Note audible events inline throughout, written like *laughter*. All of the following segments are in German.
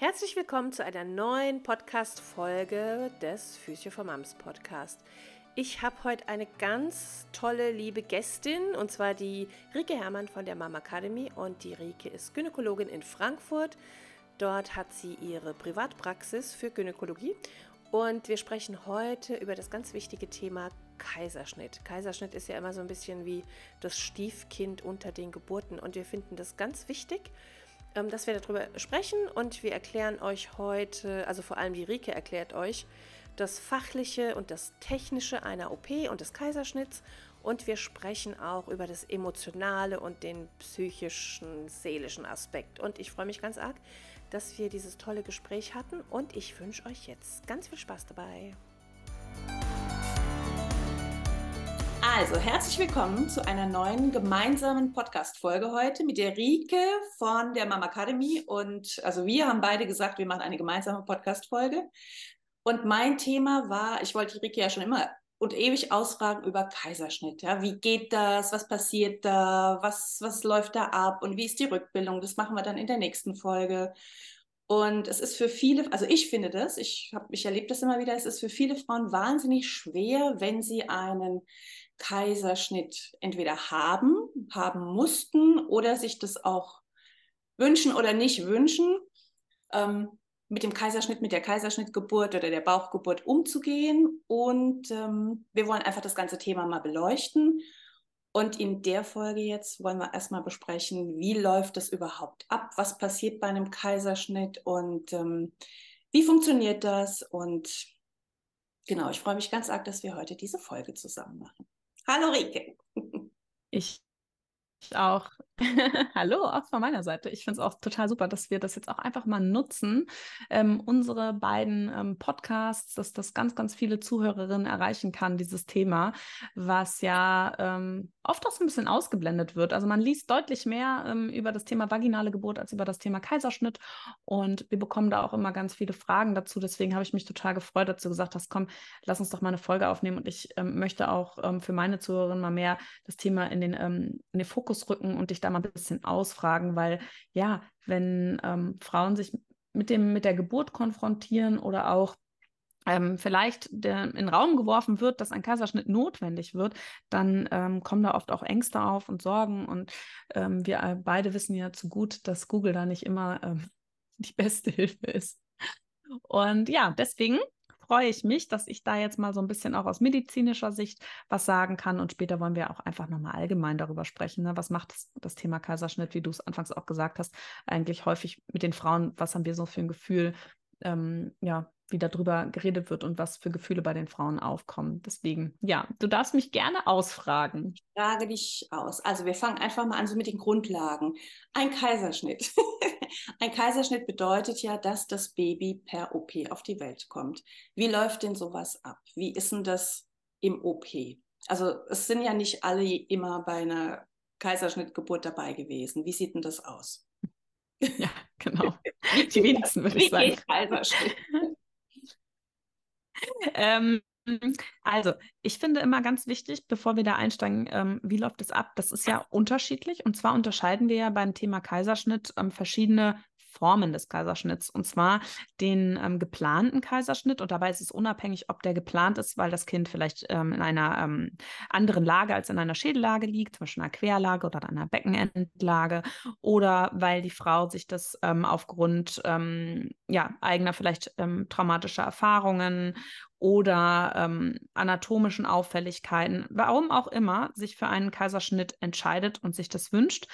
Herzlich willkommen zu einer neuen Podcast-Folge des Physio for Moms Podcast. Ich habe heute eine ganz tolle, liebe Gästin und zwar die Rike Herrmann von der Mama Academy. Und die Rike ist Gynäkologin in Frankfurt. Dort hat sie ihre Privatpraxis für Gynäkologie. Und wir sprechen heute über das ganz wichtige Thema Kaiserschnitt. Kaiserschnitt ist ja immer so ein bisschen wie das Stiefkind unter den Geburten. Und wir finden das ganz wichtig ähm, dass wir darüber sprechen und wir erklären euch heute, also vor allem die Rike erklärt euch, das Fachliche und das Technische einer OP und des Kaiserschnitts und wir sprechen auch über das Emotionale und den psychischen, seelischen Aspekt. Und ich freue mich ganz arg, dass wir dieses tolle Gespräch hatten und ich wünsche euch jetzt ganz viel Spaß dabei. Also, herzlich willkommen zu einer neuen gemeinsamen Podcast-Folge heute mit der Rike von der Mama Academy. Und also wir haben beide gesagt, wir machen eine gemeinsame Podcast-Folge. Und mein Thema war, ich wollte die Rike ja schon immer und ewig ausfragen über Kaiserschnitt. Ja, wie geht das? Was passiert da? Was, was läuft da ab? Und wie ist die Rückbildung? Das machen wir dann in der nächsten Folge. Und es ist für viele, also ich finde das, ich habe, ich erlebe das immer wieder, es ist für viele Frauen wahnsinnig schwer, wenn sie einen Kaiserschnitt entweder haben, haben mussten oder sich das auch wünschen oder nicht wünschen, ähm, mit dem Kaiserschnitt, mit der Kaiserschnittgeburt oder der Bauchgeburt umzugehen. Und ähm, wir wollen einfach das ganze Thema mal beleuchten. Und in der Folge jetzt wollen wir erstmal besprechen, wie läuft das überhaupt ab? Was passiert bei einem Kaiserschnitt und ähm, wie funktioniert das? Und genau, ich freue mich ganz arg, dass wir heute diese Folge zusammen machen. Hallo Rike. Ich auch. *laughs* Hallo, auch von meiner Seite. Ich finde es auch total super, dass wir das jetzt auch einfach mal nutzen, ähm, unsere beiden ähm, Podcasts, dass das ganz, ganz viele Zuhörerinnen erreichen kann, dieses Thema, was ja ähm, oft auch so ein bisschen ausgeblendet wird. Also man liest deutlich mehr ähm, über das Thema vaginale Geburt als über das Thema Kaiserschnitt und wir bekommen da auch immer ganz viele Fragen dazu. Deswegen habe ich mich total gefreut, dass du gesagt hast, komm, lass uns doch mal eine Folge aufnehmen und ich ähm, möchte auch ähm, für meine Zuhörerinnen mal mehr das Thema in den, in den Fokus rücken und dich da mal ein bisschen ausfragen, weil ja, wenn ähm, Frauen sich mit dem, mit der Geburt konfrontieren oder auch ähm, vielleicht der, in den Raum geworfen wird, dass ein Kaiserschnitt notwendig wird, dann ähm, kommen da oft auch Ängste auf und Sorgen. Und ähm, wir beide wissen ja zu gut, dass Google da nicht immer ähm, *laughs* die beste Hilfe ist. Und ja, deswegen freue ich mich, dass ich da jetzt mal so ein bisschen auch aus medizinischer Sicht was sagen kann. Und später wollen wir auch einfach nochmal allgemein darüber sprechen. Ne? Was macht das, das Thema Kaiserschnitt, wie du es anfangs auch gesagt hast, eigentlich häufig mit den Frauen? Was haben wir so für ein Gefühl? Ähm, ja, wie darüber geredet wird und was für Gefühle bei den Frauen aufkommen. Deswegen, ja, du darfst mich gerne ausfragen. Ich frage dich aus. Also wir fangen einfach mal an so mit den Grundlagen. Ein Kaiserschnitt. *laughs* Ein Kaiserschnitt bedeutet ja, dass das Baby per OP auf die Welt kommt. Wie läuft denn sowas ab? Wie ist denn das im OP? Also es sind ja nicht alle immer bei einer Kaiserschnittgeburt dabei gewesen. Wie sieht denn das aus? Ja, genau. *laughs* Die wenigsten würde ich sagen. Kaiserschnitt? *laughs* ähm, also, ich finde immer ganz wichtig, bevor wir da einsteigen, ähm, wie läuft es ab? Das ist ja unterschiedlich. Und zwar unterscheiden wir ja beim Thema Kaiserschnitt ähm, verschiedene Formen des Kaiserschnitts. Und zwar den ähm, geplanten Kaiserschnitt. Und dabei ist es unabhängig, ob der geplant ist, weil das Kind vielleicht ähm, in einer ähm, anderen Lage als in einer Schädellage liegt, zum Beispiel einer Querlage oder einer Beckenendlage, oder weil die Frau sich das ähm, aufgrund ähm, ja, eigener vielleicht ähm, traumatischer Erfahrungen oder ähm, anatomischen Auffälligkeiten, warum auch immer, sich für einen Kaiserschnitt entscheidet und sich das wünscht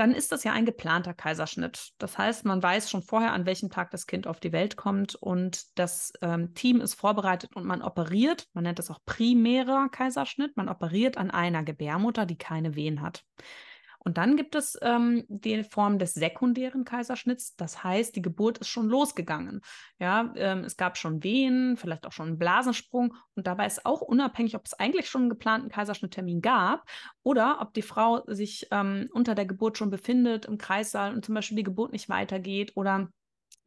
dann ist das ja ein geplanter Kaiserschnitt. Das heißt, man weiß schon vorher, an welchem Tag das Kind auf die Welt kommt und das ähm, Team ist vorbereitet und man operiert, man nennt das auch primärer Kaiserschnitt, man operiert an einer Gebärmutter, die keine Wehen hat. Und dann gibt es ähm, die Form des sekundären Kaiserschnitts. Das heißt, die Geburt ist schon losgegangen. Ja, ähm, es gab schon Wehen, vielleicht auch schon einen Blasensprung. Und dabei ist auch unabhängig, ob es eigentlich schon einen geplanten Kaiserschnitttermin gab oder ob die Frau sich ähm, unter der Geburt schon befindet im Kreissaal und zum Beispiel die Geburt nicht weitergeht oder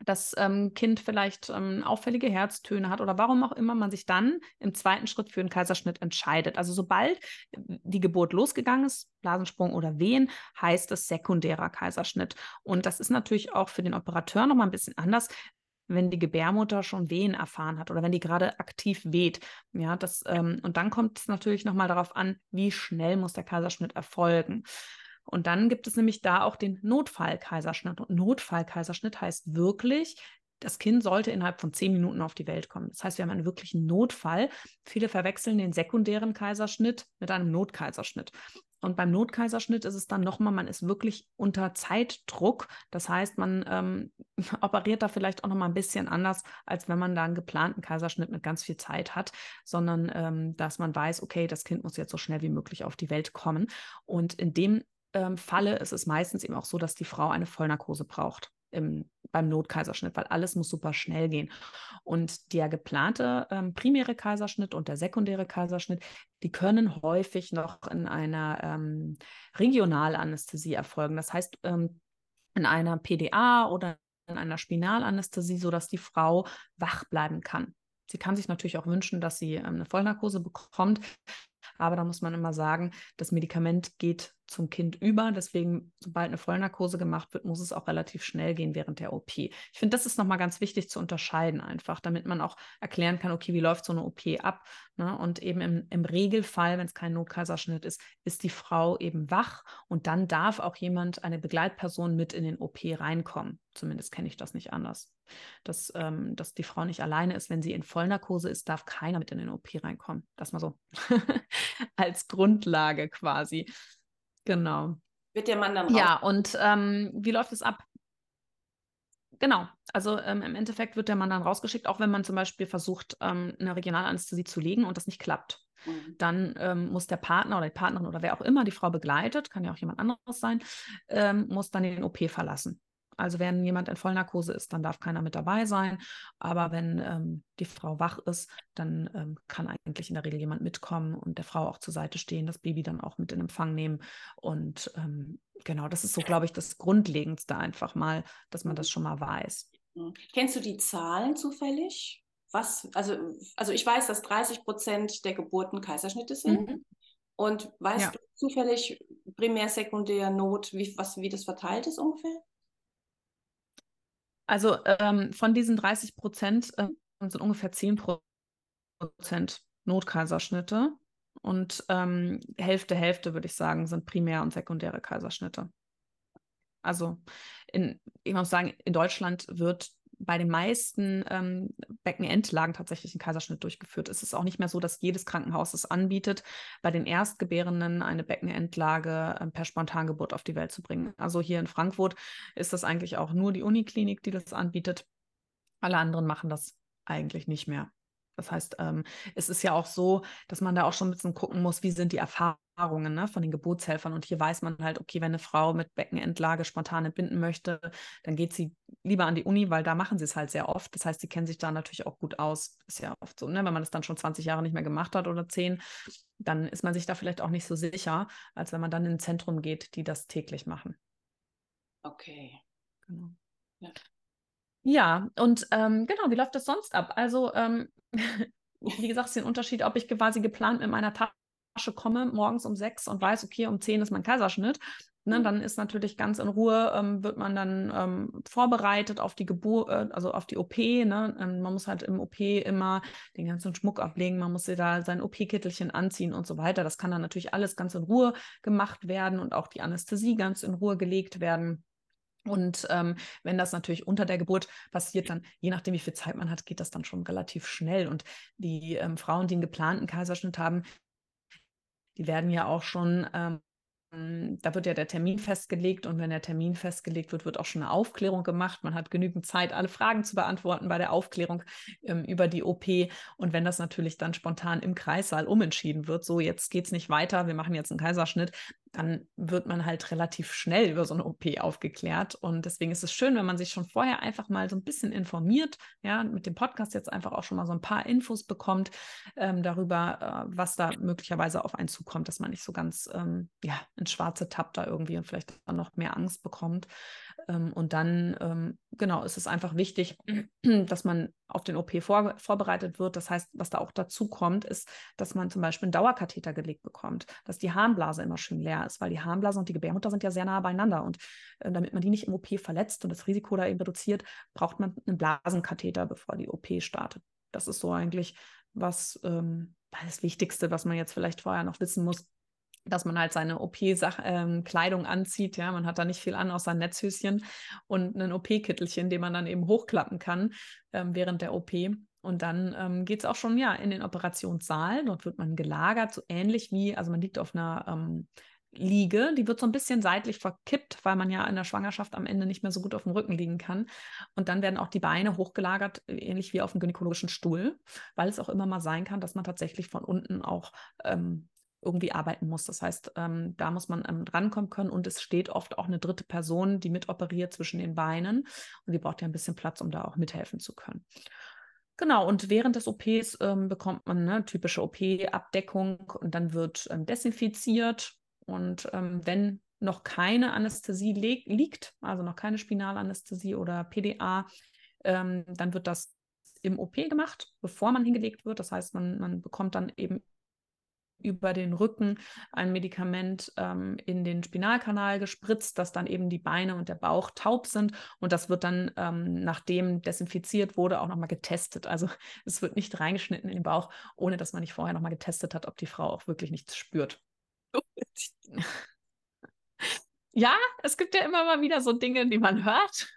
das ähm, Kind vielleicht ähm, auffällige Herztöne hat oder warum auch immer man sich dann im zweiten Schritt für einen Kaiserschnitt entscheidet. Also sobald die Geburt losgegangen ist, Blasensprung oder Wehen, heißt es sekundärer Kaiserschnitt. Und das ist natürlich auch für den Operateur nochmal ein bisschen anders, wenn die Gebärmutter schon Wehen erfahren hat oder wenn die gerade aktiv weht. Ja, das, ähm, und dann kommt es natürlich nochmal darauf an, wie schnell muss der Kaiserschnitt erfolgen. Und dann gibt es nämlich da auch den Notfallkaiserschnitt. Und Notfallkaiserschnitt heißt wirklich, das Kind sollte innerhalb von zehn Minuten auf die Welt kommen. Das heißt, wir haben einen wirklichen Notfall. Viele verwechseln den sekundären Kaiserschnitt mit einem Notkaiserschnitt. Und beim Notkaiserschnitt ist es dann nochmal, man ist wirklich unter Zeitdruck. Das heißt, man ähm, *laughs* operiert da vielleicht auch nochmal ein bisschen anders, als wenn man da einen geplanten Kaiserschnitt mit ganz viel Zeit hat, sondern ähm, dass man weiß, okay, das Kind muss jetzt so schnell wie möglich auf die Welt kommen. Und in dem ähm, Falle ist es meistens eben auch so, dass die Frau eine Vollnarkose braucht im, beim Notkaiserschnitt, weil alles muss super schnell gehen. Und der geplante ähm, primäre Kaiserschnitt und der sekundäre Kaiserschnitt, die können häufig noch in einer ähm, Regionalanästhesie erfolgen. Das heißt, ähm, in einer PDA oder in einer Spinalanästhesie, sodass die Frau wach bleiben kann. Sie kann sich natürlich auch wünschen, dass sie ähm, eine Vollnarkose bekommt, aber da muss man immer sagen, das Medikament geht zum Kind über. Deswegen, sobald eine Vollnarkose gemacht wird, muss es auch relativ schnell gehen während der OP. Ich finde, das ist nochmal ganz wichtig zu unterscheiden, einfach, damit man auch erklären kann, okay, wie läuft so eine OP ab? Ne? Und eben im, im Regelfall, wenn es kein Notkaiserschnitt ist, ist die Frau eben wach und dann darf auch jemand, eine Begleitperson mit in den OP reinkommen. Zumindest kenne ich das nicht anders. Dass, ähm, dass die Frau nicht alleine ist, wenn sie in Vollnarkose ist, darf keiner mit in den OP reinkommen. Das mal so *laughs* als Grundlage quasi. Genau. Wird der Mann dann raus? Ja, und ähm, wie läuft es ab? Genau, also ähm, im Endeffekt wird der Mann dann rausgeschickt, auch wenn man zum Beispiel versucht, ähm, eine Regionalanästhesie zu legen und das nicht klappt. Mhm. Dann ähm, muss der Partner oder die Partnerin oder wer auch immer die Frau begleitet, kann ja auch jemand anderes sein, ähm, muss dann den OP verlassen. Also wenn jemand in Vollnarkose ist, dann darf keiner mit dabei sein. Aber wenn ähm, die Frau wach ist, dann ähm, kann eigentlich in der Regel jemand mitkommen und der Frau auch zur Seite stehen, das Baby dann auch mit in Empfang nehmen. Und ähm, genau, das ist so, glaube ich, das Grundlegendste einfach mal, dass man das schon mal weiß. Mhm. Kennst du die Zahlen zufällig? Was, also, also ich weiß, dass 30 Prozent der Geburten Kaiserschnitte sind. Mhm. Und weißt ja. du zufällig primär, sekundär, Not, wie, was, wie das verteilt ist ungefähr? Also ähm, von diesen 30 Prozent äh, sind ungefähr 10 Prozent Notkaiserschnitte und ähm, Hälfte, Hälfte würde ich sagen, sind primär und sekundäre Kaiserschnitte. Also in, ich muss sagen, in Deutschland wird bei den meisten ähm, Beckenendlagen tatsächlich ein Kaiserschnitt durchgeführt. Es ist auch nicht mehr so, dass jedes Krankenhaus es anbietet, bei den Erstgebärenden eine Beckenendlage äh, per Spontangeburt auf die Welt zu bringen. Also hier in Frankfurt ist das eigentlich auch nur die Uniklinik, die das anbietet. Alle anderen machen das eigentlich nicht mehr. Das heißt, ähm, es ist ja auch so, dass man da auch schon ein bisschen gucken muss, wie sind die Erfahrungen ne, von den Geburtshelfern. Und hier weiß man halt, okay, wenn eine Frau mit Beckenendlage spontan entbinden möchte, dann geht sie lieber an die Uni, weil da machen sie es halt sehr oft. Das heißt, sie kennen sich da natürlich auch gut aus. Ist ja oft so, ne? wenn man das dann schon 20 Jahre nicht mehr gemacht hat oder 10, dann ist man sich da vielleicht auch nicht so sicher, als wenn man dann in ein Zentrum geht, die das täglich machen. Okay. Genau. Ja. Ja, und ähm, genau, wie läuft das sonst ab? Also, ähm, *laughs* wie gesagt, es ist ein Unterschied, ob ich quasi geplant mit meiner Tasche komme, morgens um sechs und weiß, okay, um zehn ist mein Kaiserschnitt. Ne, mhm. dann ist natürlich ganz in Ruhe, ähm, wird man dann ähm, vorbereitet auf die Geburt, äh, also auf die OP. Ne? Ähm, man muss halt im OP immer den ganzen Schmuck ablegen, man muss sich da sein OP-Kittelchen anziehen und so weiter. Das kann dann natürlich alles ganz in Ruhe gemacht werden und auch die Anästhesie ganz in Ruhe gelegt werden. Und ähm, wenn das natürlich unter der Geburt passiert, dann je nachdem, wie viel Zeit man hat, geht das dann schon relativ schnell. Und die ähm, Frauen, die einen geplanten Kaiserschnitt haben, die werden ja auch schon ähm, ähm, da wird ja der Termin festgelegt und wenn der Termin festgelegt wird, wird auch schon eine Aufklärung gemacht. Man hat genügend Zeit, alle Fragen zu beantworten bei der Aufklärung ähm, über die OP. Und wenn das natürlich dann spontan im Kreissaal umentschieden wird, so jetzt geht es nicht weiter, wir machen jetzt einen Kaiserschnitt, dann wird man halt relativ schnell über so eine OP aufgeklärt. Und deswegen ist es schön, wenn man sich schon vorher einfach mal so ein bisschen informiert, ja, mit dem Podcast jetzt einfach auch schon mal so ein paar Infos bekommt ähm, darüber, äh, was da möglicherweise auf einen zukommt, dass man nicht so ganz ähm, ja, ins schwarze Tapp da irgendwie und vielleicht dann noch mehr Angst bekommt. Ähm, und dann, ähm, genau, ist es einfach wichtig, *clears throat* dass man auf den OP vor, vorbereitet wird. Das heißt, was da auch dazu kommt, ist, dass man zum Beispiel einen Dauerkatheter gelegt bekommt, dass die Harnblase immer schön leer ist, weil die Harnblase und die Gebärmutter sind ja sehr nah beieinander. Und äh, damit man die nicht im OP verletzt und das Risiko da eben reduziert, braucht man einen Blasenkatheter, bevor die OP startet. Das ist so eigentlich was ähm, das Wichtigste, was man jetzt vielleicht vorher noch wissen muss dass man halt seine OP-Kleidung ähm, anzieht. Ja, man hat da nicht viel an, außer ein Netzhöschen und ein OP-Kittelchen, den man dann eben hochklappen kann ähm, während der OP. Und dann ähm, geht es auch schon ja in den Operationssaal. Dort wird man gelagert, so ähnlich wie, also man liegt auf einer ähm, Liege, die wird so ein bisschen seitlich verkippt, weil man ja in der Schwangerschaft am Ende nicht mehr so gut auf dem Rücken liegen kann. Und dann werden auch die Beine hochgelagert, ähnlich wie auf dem gynäkologischen Stuhl, weil es auch immer mal sein kann, dass man tatsächlich von unten auch ähm, irgendwie arbeiten muss. Das heißt, ähm, da muss man ähm, drankommen können und es steht oft auch eine dritte Person, die mitoperiert zwischen den Beinen und die braucht ja ein bisschen Platz, um da auch mithelfen zu können. Genau, und während des OPs ähm, bekommt man eine typische OP-Abdeckung und dann wird ähm, desinfiziert. Und ähm, wenn noch keine Anästhesie liegt, also noch keine Spinalanästhesie oder PDA, ähm, dann wird das im OP gemacht, bevor man hingelegt wird. Das heißt, man, man bekommt dann eben über den Rücken ein Medikament ähm, in den Spinalkanal gespritzt, dass dann eben die Beine und der Bauch taub sind. Und das wird dann, ähm, nachdem desinfiziert wurde, auch nochmal getestet. Also *laughs* es wird nicht reingeschnitten in den Bauch, ohne dass man nicht vorher nochmal getestet hat, ob die Frau auch wirklich nichts spürt. *laughs* ja, es gibt ja immer mal wieder so Dinge, die man hört.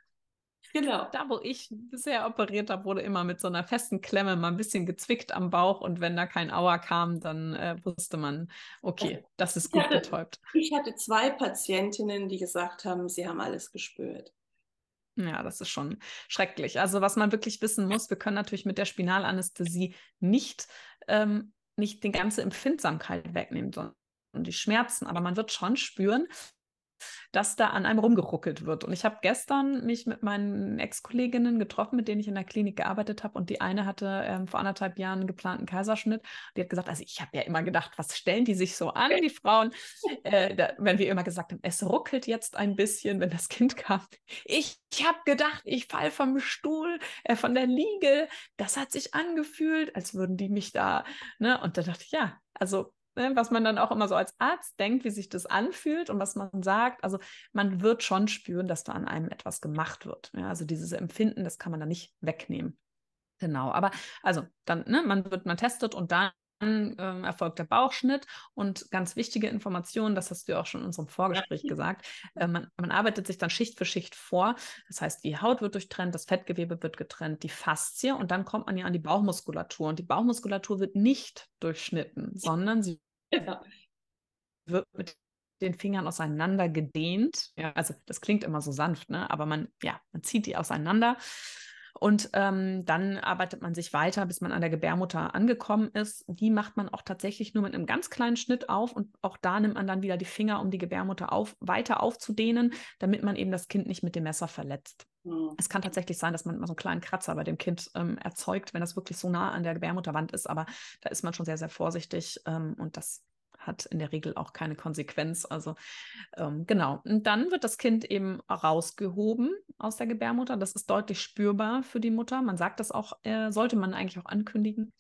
Genau. Da, wo ich bisher operiert habe, wurde immer mit so einer festen Klemme mal ein bisschen gezwickt am Bauch und wenn da kein Aua kam, dann äh, wusste man, okay, das ist gut ich hatte, betäubt. Ich hatte zwei Patientinnen, die gesagt haben, sie haben alles gespürt. Ja, das ist schon schrecklich. Also was man wirklich wissen muss, wir können natürlich mit der Spinalanästhesie nicht, ähm, nicht die ganze Empfindsamkeit wegnehmen, sondern die Schmerzen, aber man wird schon spüren, dass da an einem rumgeruckelt wird. Und ich habe gestern mich mit meinen Ex-Kolleginnen getroffen, mit denen ich in der Klinik gearbeitet habe. Und die eine hatte ähm, vor anderthalb Jahren einen geplanten Kaiserschnitt. Die hat gesagt, also ich habe ja immer gedacht, was stellen die sich so an, die Frauen, äh, da, wenn wir immer gesagt haben, es ruckelt jetzt ein bisschen, wenn das Kind kam. Ich, ich habe gedacht, ich falle vom Stuhl, äh, von der Liege. Das hat sich angefühlt, als würden die mich da, ne? Und da dachte ich, ja, also ne, was man dann auch immer so als Arzt denkt, wie sich das anfühlt und was man sagt. Also man wird schon spüren, dass da an einem etwas gemacht wird. Ja, also dieses Empfinden, das kann man da nicht wegnehmen. Genau, aber also dann, ne, man wird, man testet und dann dann ähm, erfolgt der Bauchschnitt und ganz wichtige Informationen, das hast du ja auch schon in unserem Vorgespräch ja. gesagt, äh, man, man, arbeitet sich dann Schicht für Schicht vor. Das heißt, die Haut wird durchtrennt, das Fettgewebe wird getrennt, die Faszie und dann kommt man ja an die Bauchmuskulatur und die Bauchmuskulatur wird nicht durchschnitten, sondern sie ja. wird mit den Fingern auseinander gedehnt. Ja, also das klingt immer so sanft, ne? aber man, ja, man zieht die auseinander und ähm, dann arbeitet man sich weiter, bis man an der Gebärmutter angekommen ist. Die macht man auch tatsächlich nur mit einem ganz kleinen Schnitt auf und auch da nimmt man dann wieder die Finger, um die Gebärmutter auf, weiter aufzudehnen, damit man eben das Kind nicht mit dem Messer verletzt. Mhm. Es kann tatsächlich sein, dass man immer so einen kleinen Kratzer bei dem Kind ähm, erzeugt, wenn das wirklich so nah an der Gebärmutterwand ist, aber da ist man schon sehr, sehr vorsichtig ähm, und das hat in der Regel auch keine Konsequenz. Also ähm, genau. Und dann wird das Kind eben rausgehoben aus der Gebärmutter. Das ist deutlich spürbar für die Mutter. Man sagt das auch, äh, sollte man eigentlich auch ankündigen.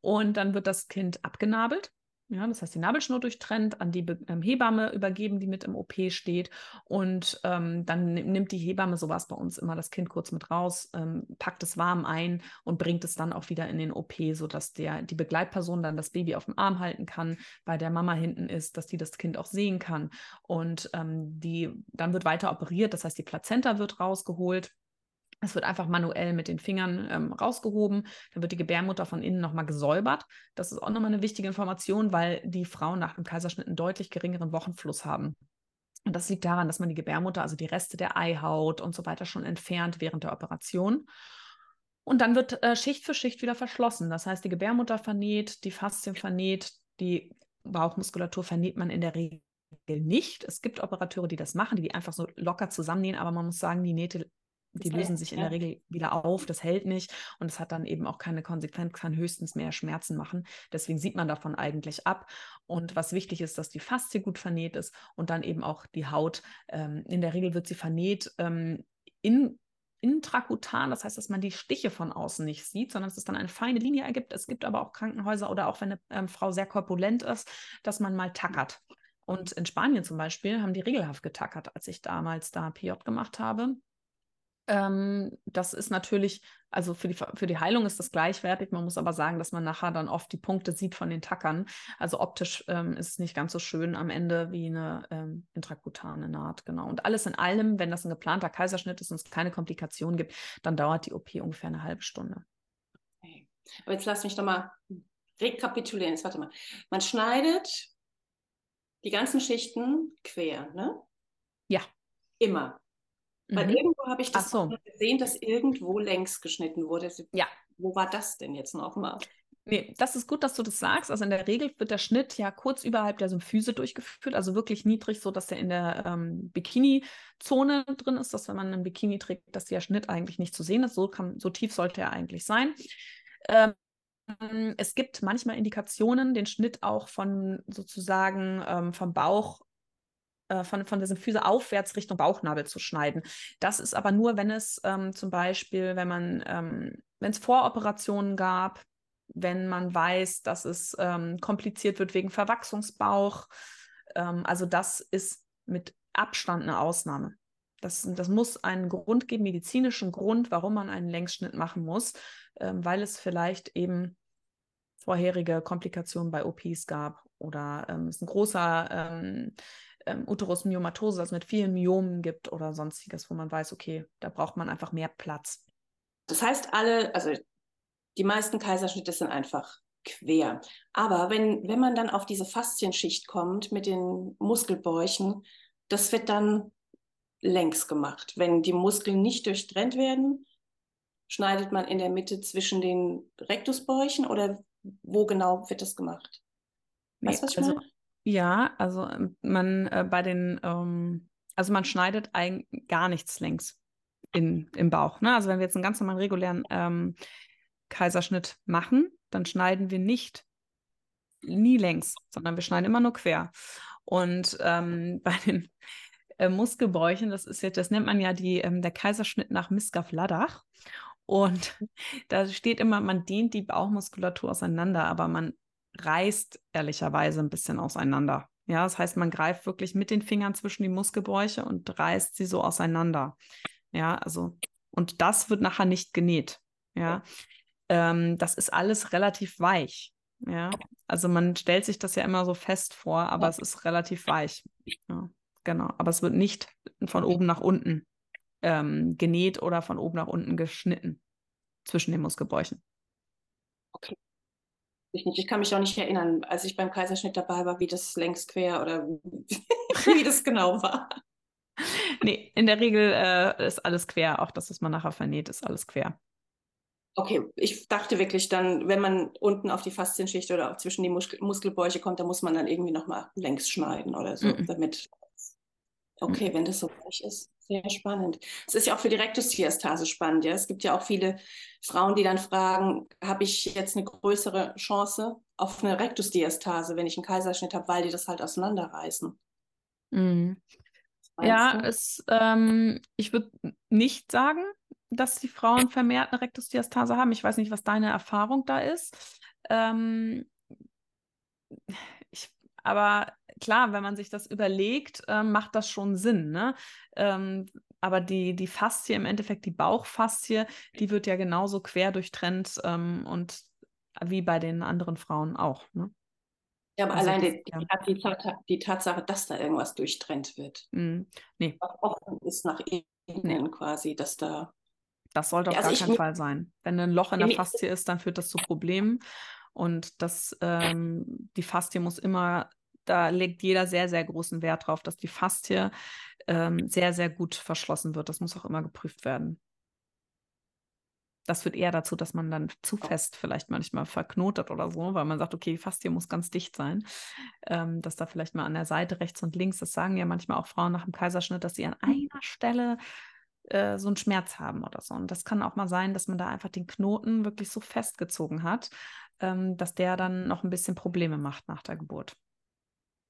Und dann wird das Kind abgenabelt. Ja, das heißt, die Nabelschnur durchtrennt, an die ähm, Hebamme übergeben, die mit im OP steht. Und ähm, dann nimmt die Hebamme, so war es bei uns immer, das Kind kurz mit raus, ähm, packt es warm ein und bringt es dann auch wieder in den OP, sodass der, die Begleitperson dann das Baby auf dem Arm halten kann, bei der Mama hinten ist, dass die das Kind auch sehen kann. Und ähm, die, dann wird weiter operiert, das heißt, die Plazenta wird rausgeholt. Es wird einfach manuell mit den Fingern ähm, rausgehoben. Dann wird die Gebärmutter von innen nochmal gesäubert. Das ist auch nochmal eine wichtige Information, weil die Frauen nach dem Kaiserschnitt einen deutlich geringeren Wochenfluss haben. Und das liegt daran, dass man die Gebärmutter, also die Reste der Eihaut und so weiter schon entfernt während der Operation. Und dann wird äh, Schicht für Schicht wieder verschlossen. Das heißt, die Gebärmutter vernäht, die Faszien vernäht, die Bauchmuskulatur vernäht man in der Regel nicht. Es gibt Operateure, die das machen, die die einfach so locker zusammennähen, aber man muss sagen, die Nähte die lösen sich in der Regel wieder auf, das hält nicht und es hat dann eben auch keine Konsequenz, kann höchstens mehr Schmerzen machen. Deswegen sieht man davon eigentlich ab. Und was wichtig ist, dass die Faszie gut vernäht ist und dann eben auch die Haut. Ähm, in der Regel wird sie vernäht ähm, in intrakutan, das heißt, dass man die Stiche von außen nicht sieht, sondern dass es dann eine feine Linie ergibt. Es gibt aber auch Krankenhäuser oder auch wenn eine ähm, Frau sehr korpulent ist, dass man mal tackert. Und in Spanien zum Beispiel haben die regelhaft getackert, als ich damals da PJ gemacht habe. Ähm, das ist natürlich, also für die, für die Heilung ist das gleichwertig. Man muss aber sagen, dass man nachher dann oft die Punkte sieht von den Tackern. Also optisch ähm, ist es nicht ganz so schön am Ende wie eine ähm, intrakutane Naht. Genau. Und alles in allem, wenn das ein geplanter Kaiserschnitt ist und es keine Komplikationen gibt, dann dauert die OP ungefähr eine halbe Stunde. Okay. Aber jetzt lass mich doch mal rekapitulieren. Jetzt warte mal. Man schneidet die ganzen Schichten quer, ne? Ja. Immer. Weil mhm. irgendwo habe ich das so. gesehen, dass irgendwo längs geschnitten wurde. Ja. Wo war das denn jetzt nochmal? Nee, das ist gut, dass du das sagst. Also in der Regel wird der Schnitt ja kurz überhalb der Symphyse durchgeführt, also wirklich niedrig, so dass der in der ähm, Bikini-Zone drin ist, dass wenn man einen Bikini trägt, dass der Schnitt eigentlich nicht zu sehen ist. So, kann, so tief sollte er eigentlich sein. Ähm, es gibt manchmal Indikationen, den Schnitt auch von sozusagen ähm, vom Bauch äh, von, von der Symphyse aufwärts Richtung Bauchnabel zu schneiden. Das ist aber nur, wenn es ähm, zum Beispiel, wenn man, ähm, wenn es Voroperationen gab, wenn man weiß, dass es ähm, kompliziert wird wegen Verwachsungsbauch. Ähm, also das ist mit Abstand eine Ausnahme. Das, das muss einen Grund geben, medizinischen Grund, warum man einen Längsschnitt machen muss, ähm, weil es vielleicht eben vorherige Komplikationen bei OPs gab oder ähm, es ein großer ähm, ähm, Uterusmyomatose, also mit vielen Myomen gibt oder sonstiges, wo man weiß, okay, da braucht man einfach mehr Platz. Das heißt, alle, also die meisten Kaiserschnitte sind einfach quer. Aber wenn, wenn man dann auf diese Faszienschicht kommt mit den Muskelbäuchen, das wird dann längs gemacht. Wenn die Muskeln nicht durchtrennt werden, schneidet man in der Mitte zwischen den Rektusbäuchen oder wo genau wird das gemacht? Weißt du, was ich also, meine? Ja, also ähm, man äh, bei den, ähm, also man schneidet ein, gar nichts längs in, im Bauch. Ne? Also wenn wir jetzt einen ganz normalen regulären ähm, Kaiserschnitt machen, dann schneiden wir nicht nie längs, sondern wir schneiden immer nur quer. Und ähm, *laughs* bei den äh, Muskelbäuchen, das ist jetzt, das nennt man ja die, ähm, der Kaiserschnitt nach Miskaf-Ladach. Und *laughs* da steht immer, man dehnt die Bauchmuskulatur auseinander, aber man reißt ehrlicherweise ein bisschen auseinander. Ja, das heißt, man greift wirklich mit den Fingern zwischen die Muskelbräuche und reißt sie so auseinander. Ja, also, und das wird nachher nicht genäht. Ja, ähm, das ist alles relativ weich. Ja, also man stellt sich das ja immer so fest vor, aber es ist relativ weich. Ja, genau. Aber es wird nicht von oben nach unten ähm, genäht oder von oben nach unten geschnitten zwischen den Muskelbräuchen. Okay ich nicht. Ich kann mich auch nicht erinnern, als ich beim Kaiserschnitt dabei war, wie das längs quer oder *laughs* wie das genau war. Nee, in der Regel äh, ist alles quer. Auch das, was man nachher vernäht, ist alles quer. Okay, ich dachte wirklich dann, wenn man unten auf die Faszienschicht oder zwischen die Muskel Muskelbäuche kommt, da muss man dann irgendwie nochmal längs schneiden oder so, mm -mm. damit. Okay, mm wenn das so gleich ist. Sehr spannend. Es ist ja auch für die Rektusdiastase spannend. Ja? Es gibt ja auch viele Frauen, die dann fragen, habe ich jetzt eine größere Chance auf eine Rektusdiastase, wenn ich einen Kaiserschnitt habe, weil die das halt auseinanderreißen. Mhm. Ja, es, ähm, ich würde nicht sagen, dass die Frauen vermehrt eine Rektusdiastase haben. Ich weiß nicht, was deine Erfahrung da ist. Ähm, aber klar, wenn man sich das überlegt, äh, macht das schon Sinn. Ne? Ähm, aber die, die Faszie, im Endeffekt die Bauchfaszie, die wird ja genauso quer durchtrennt ähm, und wie bei den anderen Frauen auch. Ne? Ja, aber also allein die, ja. die, die, die, Tatsache, dass da irgendwas durchtrennt wird. Mm, nee. Offen ist nach innen nee. quasi, dass da. Das sollte auf ja, also gar keinen Fall sein. Wenn ein Loch in der Faszie ist, dann führt das zu Problemen. Und das, ähm, die Faszie muss immer da legt jeder sehr, sehr großen Wert drauf, dass die Faszie ähm, sehr, sehr gut verschlossen wird. Das muss auch immer geprüft werden. Das führt eher dazu, dass man dann zu fest vielleicht manchmal verknotet oder so, weil man sagt, okay, die Faszie muss ganz dicht sein. Ähm, dass da vielleicht mal an der Seite rechts und links, das sagen ja manchmal auch Frauen nach dem Kaiserschnitt, dass sie an einer Stelle äh, so einen Schmerz haben oder so. Und das kann auch mal sein, dass man da einfach den Knoten wirklich so festgezogen hat, ähm, dass der dann noch ein bisschen Probleme macht nach der Geburt.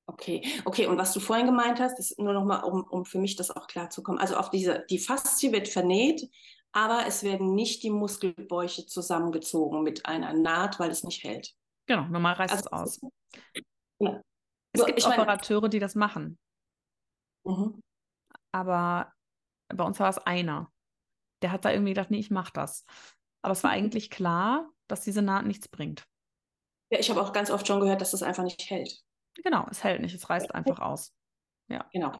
Okay, okay. Und was du vorhin gemeint hast, ist nur noch mal, um, um für mich das auch klar zu kommen. Also auf diese, die Faszie wird vernäht, aber es werden nicht die Muskelbäuche zusammengezogen mit einer Naht, weil es nicht hält. Genau, normal reißt also, es aus. Ja. Es gibt Operateure, die das machen. Mhm. Aber bei uns war es einer. Der hat da irgendwie gedacht, nee, ich mach das. Aber es war eigentlich klar, dass diese Naht nichts bringt. Ja, ich habe auch ganz oft schon gehört, dass das einfach nicht hält. Genau, es hält nicht, es reißt einfach aus. Ja. Genau.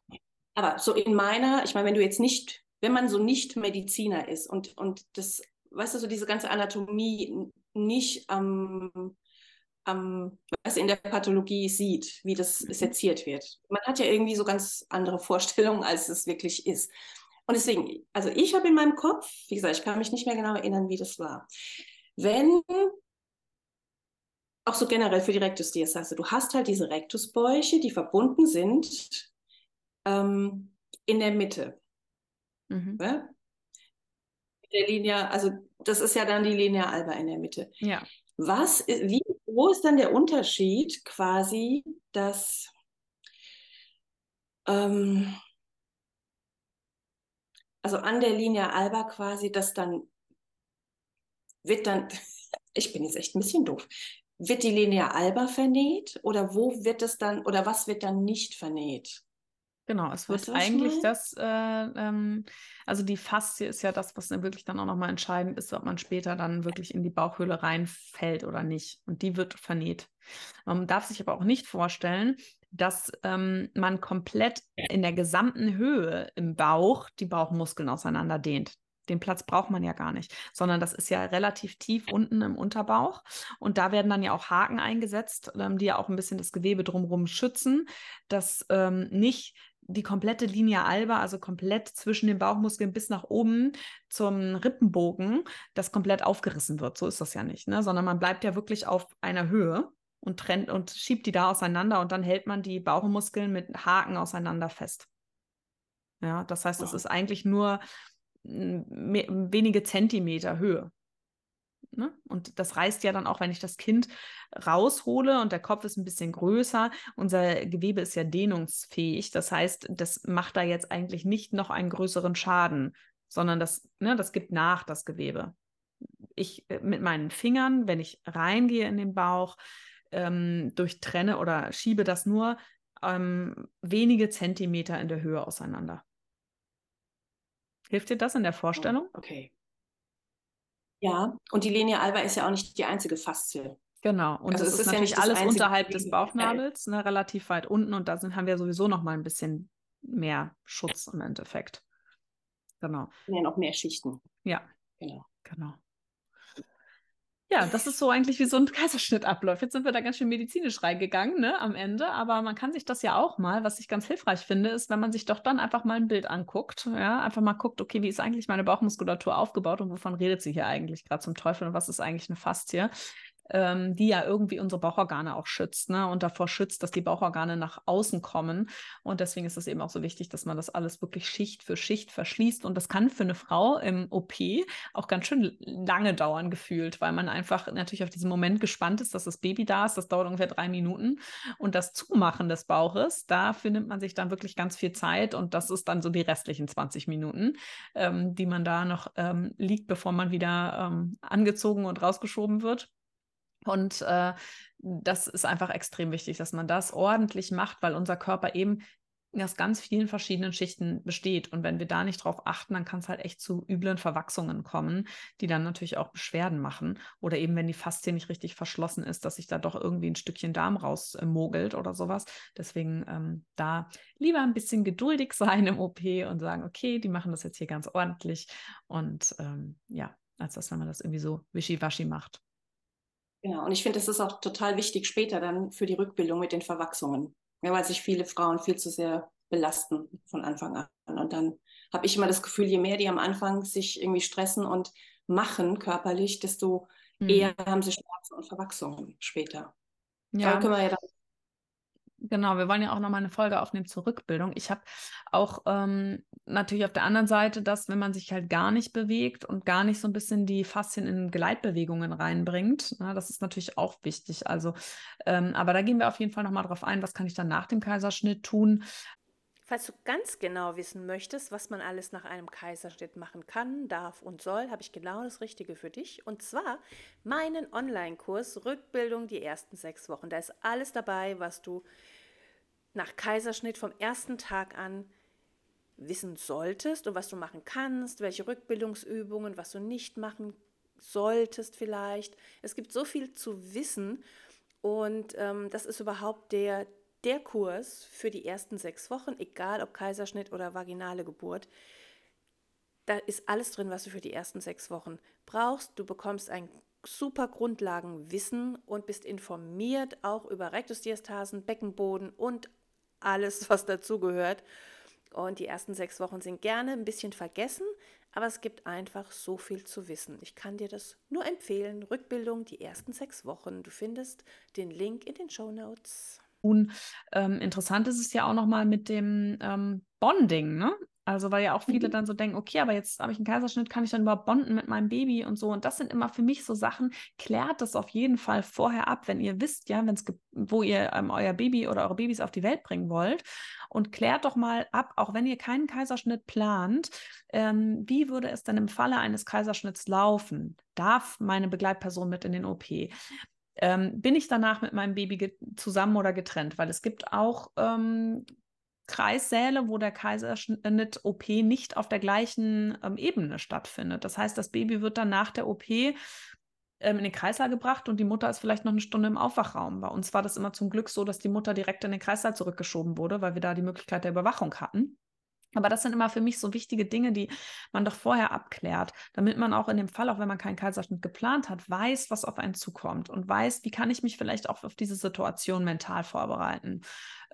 Aber so in meiner, ich meine, wenn du jetzt nicht, wenn man so nicht Mediziner ist und, und das, weißt du, so diese ganze Anatomie nicht am, am, was in der Pathologie sieht, wie das mhm. seziert wird. Man hat ja irgendwie so ganz andere Vorstellungen, als es wirklich ist. Und deswegen, also ich habe in meinem Kopf, wie gesagt, ich kann mich nicht mehr genau erinnern, wie das war. Wenn, auch so generell für die Rektusdiastase, du hast halt diese Rektusbäuche, die verbunden sind ähm, in der Mitte. Mhm. Ja? Der Linie, also das ist ja dann die Linie alba in der Mitte. Ja. Was, wie, wo ist dann der Unterschied quasi, dass ähm, also an der Linie Alba quasi, das dann wird dann, *laughs* ich bin jetzt echt ein bisschen doof, wird die Linie Alba vernäht oder wo wird es dann oder was wird dann nicht vernäht? Genau, es wird eigentlich das, äh, ähm, also die Faszie ist ja das, was dann wirklich dann auch nochmal entscheidend ist, ob man später dann wirklich in die Bauchhöhle reinfällt oder nicht. Und die wird vernäht. Man darf sich aber auch nicht vorstellen, dass ähm, man komplett in der gesamten Höhe im Bauch die Bauchmuskeln auseinander dehnt. Den Platz braucht man ja gar nicht, sondern das ist ja relativ tief unten im Unterbauch. Und da werden dann ja auch Haken eingesetzt, ähm, die ja auch ein bisschen das Gewebe drumherum schützen, dass ähm, nicht die komplette Linie alba, also komplett zwischen den Bauchmuskeln bis nach oben zum Rippenbogen, das komplett aufgerissen wird. So ist das ja nicht, ne? sondern man bleibt ja wirklich auf einer Höhe und trennt und schiebt die da auseinander und dann hält man die Bauchmuskeln mit Haken auseinander fest. Ja, das heißt, es ist eigentlich nur wenige Zentimeter Höhe. Ne? Und das reißt ja dann auch, wenn ich das Kind raushole und der Kopf ist ein bisschen größer. Unser Gewebe ist ja dehnungsfähig. Das heißt, das macht da jetzt eigentlich nicht noch einen größeren Schaden, sondern das, ne, das gibt nach, das Gewebe. Ich äh, mit meinen Fingern, wenn ich reingehe in den Bauch, ähm, durchtrenne oder schiebe das nur ähm, wenige Zentimeter in der Höhe auseinander. Hilft dir das in der Vorstellung? Oh, okay. Ja, und die Linie alba ist ja auch nicht die einzige Faszie. Genau, und also das ist, ist natürlich ja alles unterhalb des Bauchnabels, ne, relativ weit unten und da sind, haben wir sowieso noch mal ein bisschen mehr Schutz im Endeffekt. Genau. Ja, noch mehr Schichten. Ja, genau. genau. Ja, das ist so eigentlich wie so ein Kaiserschnitt abläuft. Jetzt sind wir da ganz schön medizinisch reingegangen, ne, am Ende. Aber man kann sich das ja auch mal, was ich ganz hilfreich finde, ist, wenn man sich doch dann einfach mal ein Bild anguckt. Ja, einfach mal guckt, okay, wie ist eigentlich meine Bauchmuskulatur aufgebaut und wovon redet sie hier eigentlich gerade zum Teufel und was ist eigentlich eine Faszie? Ähm, die ja irgendwie unsere Bauchorgane auch schützt ne? und davor schützt, dass die Bauchorgane nach außen kommen. Und deswegen ist es eben auch so wichtig, dass man das alles wirklich Schicht für Schicht verschließt. Und das kann für eine Frau im OP auch ganz schön lange dauern, gefühlt, weil man einfach natürlich auf diesen Moment gespannt ist, dass das Baby da ist. Das dauert ungefähr drei Minuten. Und das Zumachen des Bauches, dafür nimmt man sich dann wirklich ganz viel Zeit. Und das ist dann so die restlichen 20 Minuten, ähm, die man da noch ähm, liegt, bevor man wieder ähm, angezogen und rausgeschoben wird. Und äh, das ist einfach extrem wichtig, dass man das ordentlich macht, weil unser Körper eben aus ganz vielen verschiedenen Schichten besteht. Und wenn wir da nicht drauf achten, dann kann es halt echt zu üblen Verwachsungen kommen, die dann natürlich auch Beschwerden machen. Oder eben, wenn die Faszie nicht richtig verschlossen ist, dass sich da doch irgendwie ein Stückchen Darm rausmogelt oder sowas. Deswegen ähm, da lieber ein bisschen geduldig *laughs* sein im OP und sagen, okay, die machen das jetzt hier ganz ordentlich. Und ähm, ja, als dass man das irgendwie so wischiwaschi macht. Genau, und ich finde, das ist auch total wichtig später dann für die Rückbildung mit den Verwachsungen, ja, weil sich viele Frauen viel zu sehr belasten von Anfang an. Und dann habe ich immer das Gefühl, je mehr die am Anfang sich irgendwie stressen und machen körperlich, desto mhm. eher haben sie Schmerzen und Verwachsungen später. Ja. Da können wir ja dann Genau, wir wollen ja auch nochmal eine Folge aufnehmen zur Rückbildung. Ich habe auch ähm, natürlich auf der anderen Seite, dass wenn man sich halt gar nicht bewegt und gar nicht so ein bisschen die Faszien in Gleitbewegungen reinbringt, na, das ist natürlich auch wichtig. Also, ähm, aber da gehen wir auf jeden Fall nochmal drauf ein, was kann ich dann nach dem Kaiserschnitt tun. Falls du ganz genau wissen möchtest, was man alles nach einem Kaiserschnitt machen kann, darf und soll, habe ich genau das Richtige für dich. Und zwar meinen Online-Kurs Rückbildung die ersten sechs Wochen. Da ist alles dabei, was du nach Kaiserschnitt vom ersten Tag an wissen solltest und was du machen kannst, welche Rückbildungsübungen, was du nicht machen solltest vielleicht. Es gibt so viel zu wissen und ähm, das ist überhaupt der, der Kurs für die ersten sechs Wochen, egal ob Kaiserschnitt oder vaginale Geburt. Da ist alles drin, was du für die ersten sechs Wochen brauchst. Du bekommst ein super Grundlagenwissen und bist informiert auch über Rektusdiastasen, Beckenboden und alles, was dazugehört. Und die ersten sechs Wochen sind gerne ein bisschen vergessen, aber es gibt einfach so viel zu wissen. Ich kann dir das nur empfehlen. Rückbildung, die ersten sechs Wochen. Du findest den Link in den Show Notes. Und ähm, interessant ist es ja auch nochmal mit dem ähm, Bonding, ne? Also, weil ja auch viele mhm. dann so denken, okay, aber jetzt habe ich einen Kaiserschnitt, kann ich dann überhaupt bonden mit meinem Baby und so. Und das sind immer für mich so Sachen, klärt das auf jeden Fall vorher ab, wenn ihr wisst, ja, wenn es wo ihr ähm, euer Baby oder eure Babys auf die Welt bringen wollt. Und klärt doch mal ab, auch wenn ihr keinen Kaiserschnitt plant, ähm, wie würde es denn im Falle eines Kaiserschnitts laufen? Darf meine Begleitperson mit in den OP? Ähm, bin ich danach mit meinem Baby zusammen oder getrennt? Weil es gibt auch ähm, Kreissäle, wo der Kaiserschnitt-OP nicht auf der gleichen ähm, Ebene stattfindet. Das heißt, das Baby wird dann nach der OP ähm, in den Kreislauf gebracht und die Mutter ist vielleicht noch eine Stunde im Aufwachraum. Bei uns war das immer zum Glück so, dass die Mutter direkt in den Kreislauf zurückgeschoben wurde, weil wir da die Möglichkeit der Überwachung hatten. Aber das sind immer für mich so wichtige Dinge, die man doch vorher abklärt, damit man auch in dem Fall, auch wenn man keinen Kaiserschnitt geplant hat, weiß, was auf einen zukommt und weiß, wie kann ich mich vielleicht auch auf diese Situation mental vorbereiten.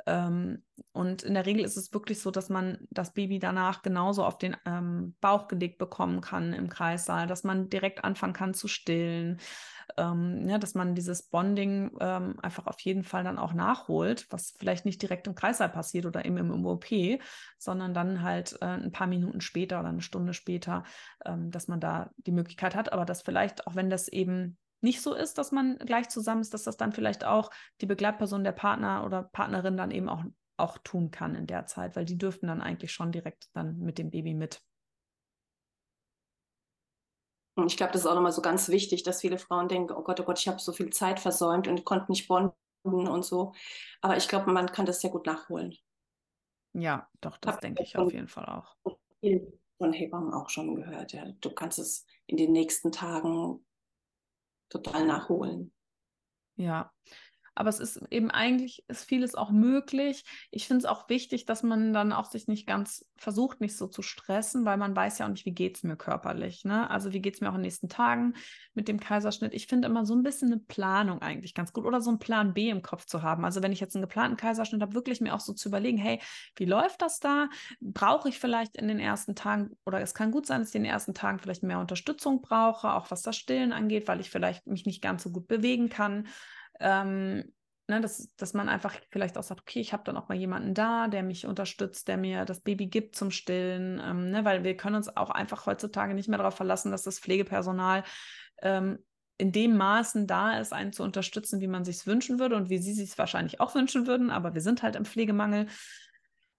Ähm, und in der Regel ist es wirklich so, dass man das Baby danach genauso auf den ähm, Bauch gelegt bekommen kann im Kreissaal, dass man direkt anfangen kann zu stillen, ähm, ja, dass man dieses Bonding ähm, einfach auf jeden Fall dann auch nachholt, was vielleicht nicht direkt im Kreißsaal passiert oder eben im OP, sondern dann halt äh, ein paar Minuten später oder eine Stunde später, ähm, dass man da die Möglichkeit hat, aber dass vielleicht, auch wenn das eben nicht so ist, dass man gleich zusammen ist, dass das dann vielleicht auch die Begleitperson der Partner oder Partnerin dann eben auch, auch tun kann in der Zeit, weil die dürften dann eigentlich schon direkt dann mit dem Baby mit. Und ich glaube, das ist auch nochmal so ganz wichtig, dass viele Frauen denken, oh Gott, oh Gott, ich habe so viel Zeit versäumt und konnte nicht bonden und so. Aber ich glaube, man kann das sehr gut nachholen. Ja, doch, das denke ich auf jeden Fall auch. Von Hebammen auch schon gehört, ja. Du kannst es in den nächsten Tagen total nachholen. Ja, aber es ist eben eigentlich, ist vieles auch möglich. Ich finde es auch wichtig, dass man dann auch sich nicht ganz versucht, nicht so zu stressen, weil man weiß ja auch nicht, wie geht es mir körperlich. Ne? Also wie geht es mir auch in den nächsten Tagen mit dem Kaiserschnitt. Ich finde immer so ein bisschen eine Planung eigentlich ganz gut oder so einen Plan B im Kopf zu haben. Also wenn ich jetzt einen geplanten Kaiserschnitt habe, wirklich mir auch so zu überlegen, hey, wie läuft das da? Brauche ich vielleicht in den ersten Tagen oder es kann gut sein, dass ich in den ersten Tagen vielleicht mehr Unterstützung brauche, auch was das Stillen angeht, weil ich vielleicht mich nicht ganz so gut bewegen kann. Ähm, ne, dass, dass man einfach vielleicht auch sagt, okay, ich habe dann auch mal jemanden da, der mich unterstützt, der mir das Baby gibt zum Stillen, ähm, ne, weil wir können uns auch einfach heutzutage nicht mehr darauf verlassen, dass das Pflegepersonal ähm, in dem Maßen da ist, einen zu unterstützen, wie man sich wünschen würde und wie sie sich wahrscheinlich auch wünschen würden. Aber wir sind halt im Pflegemangel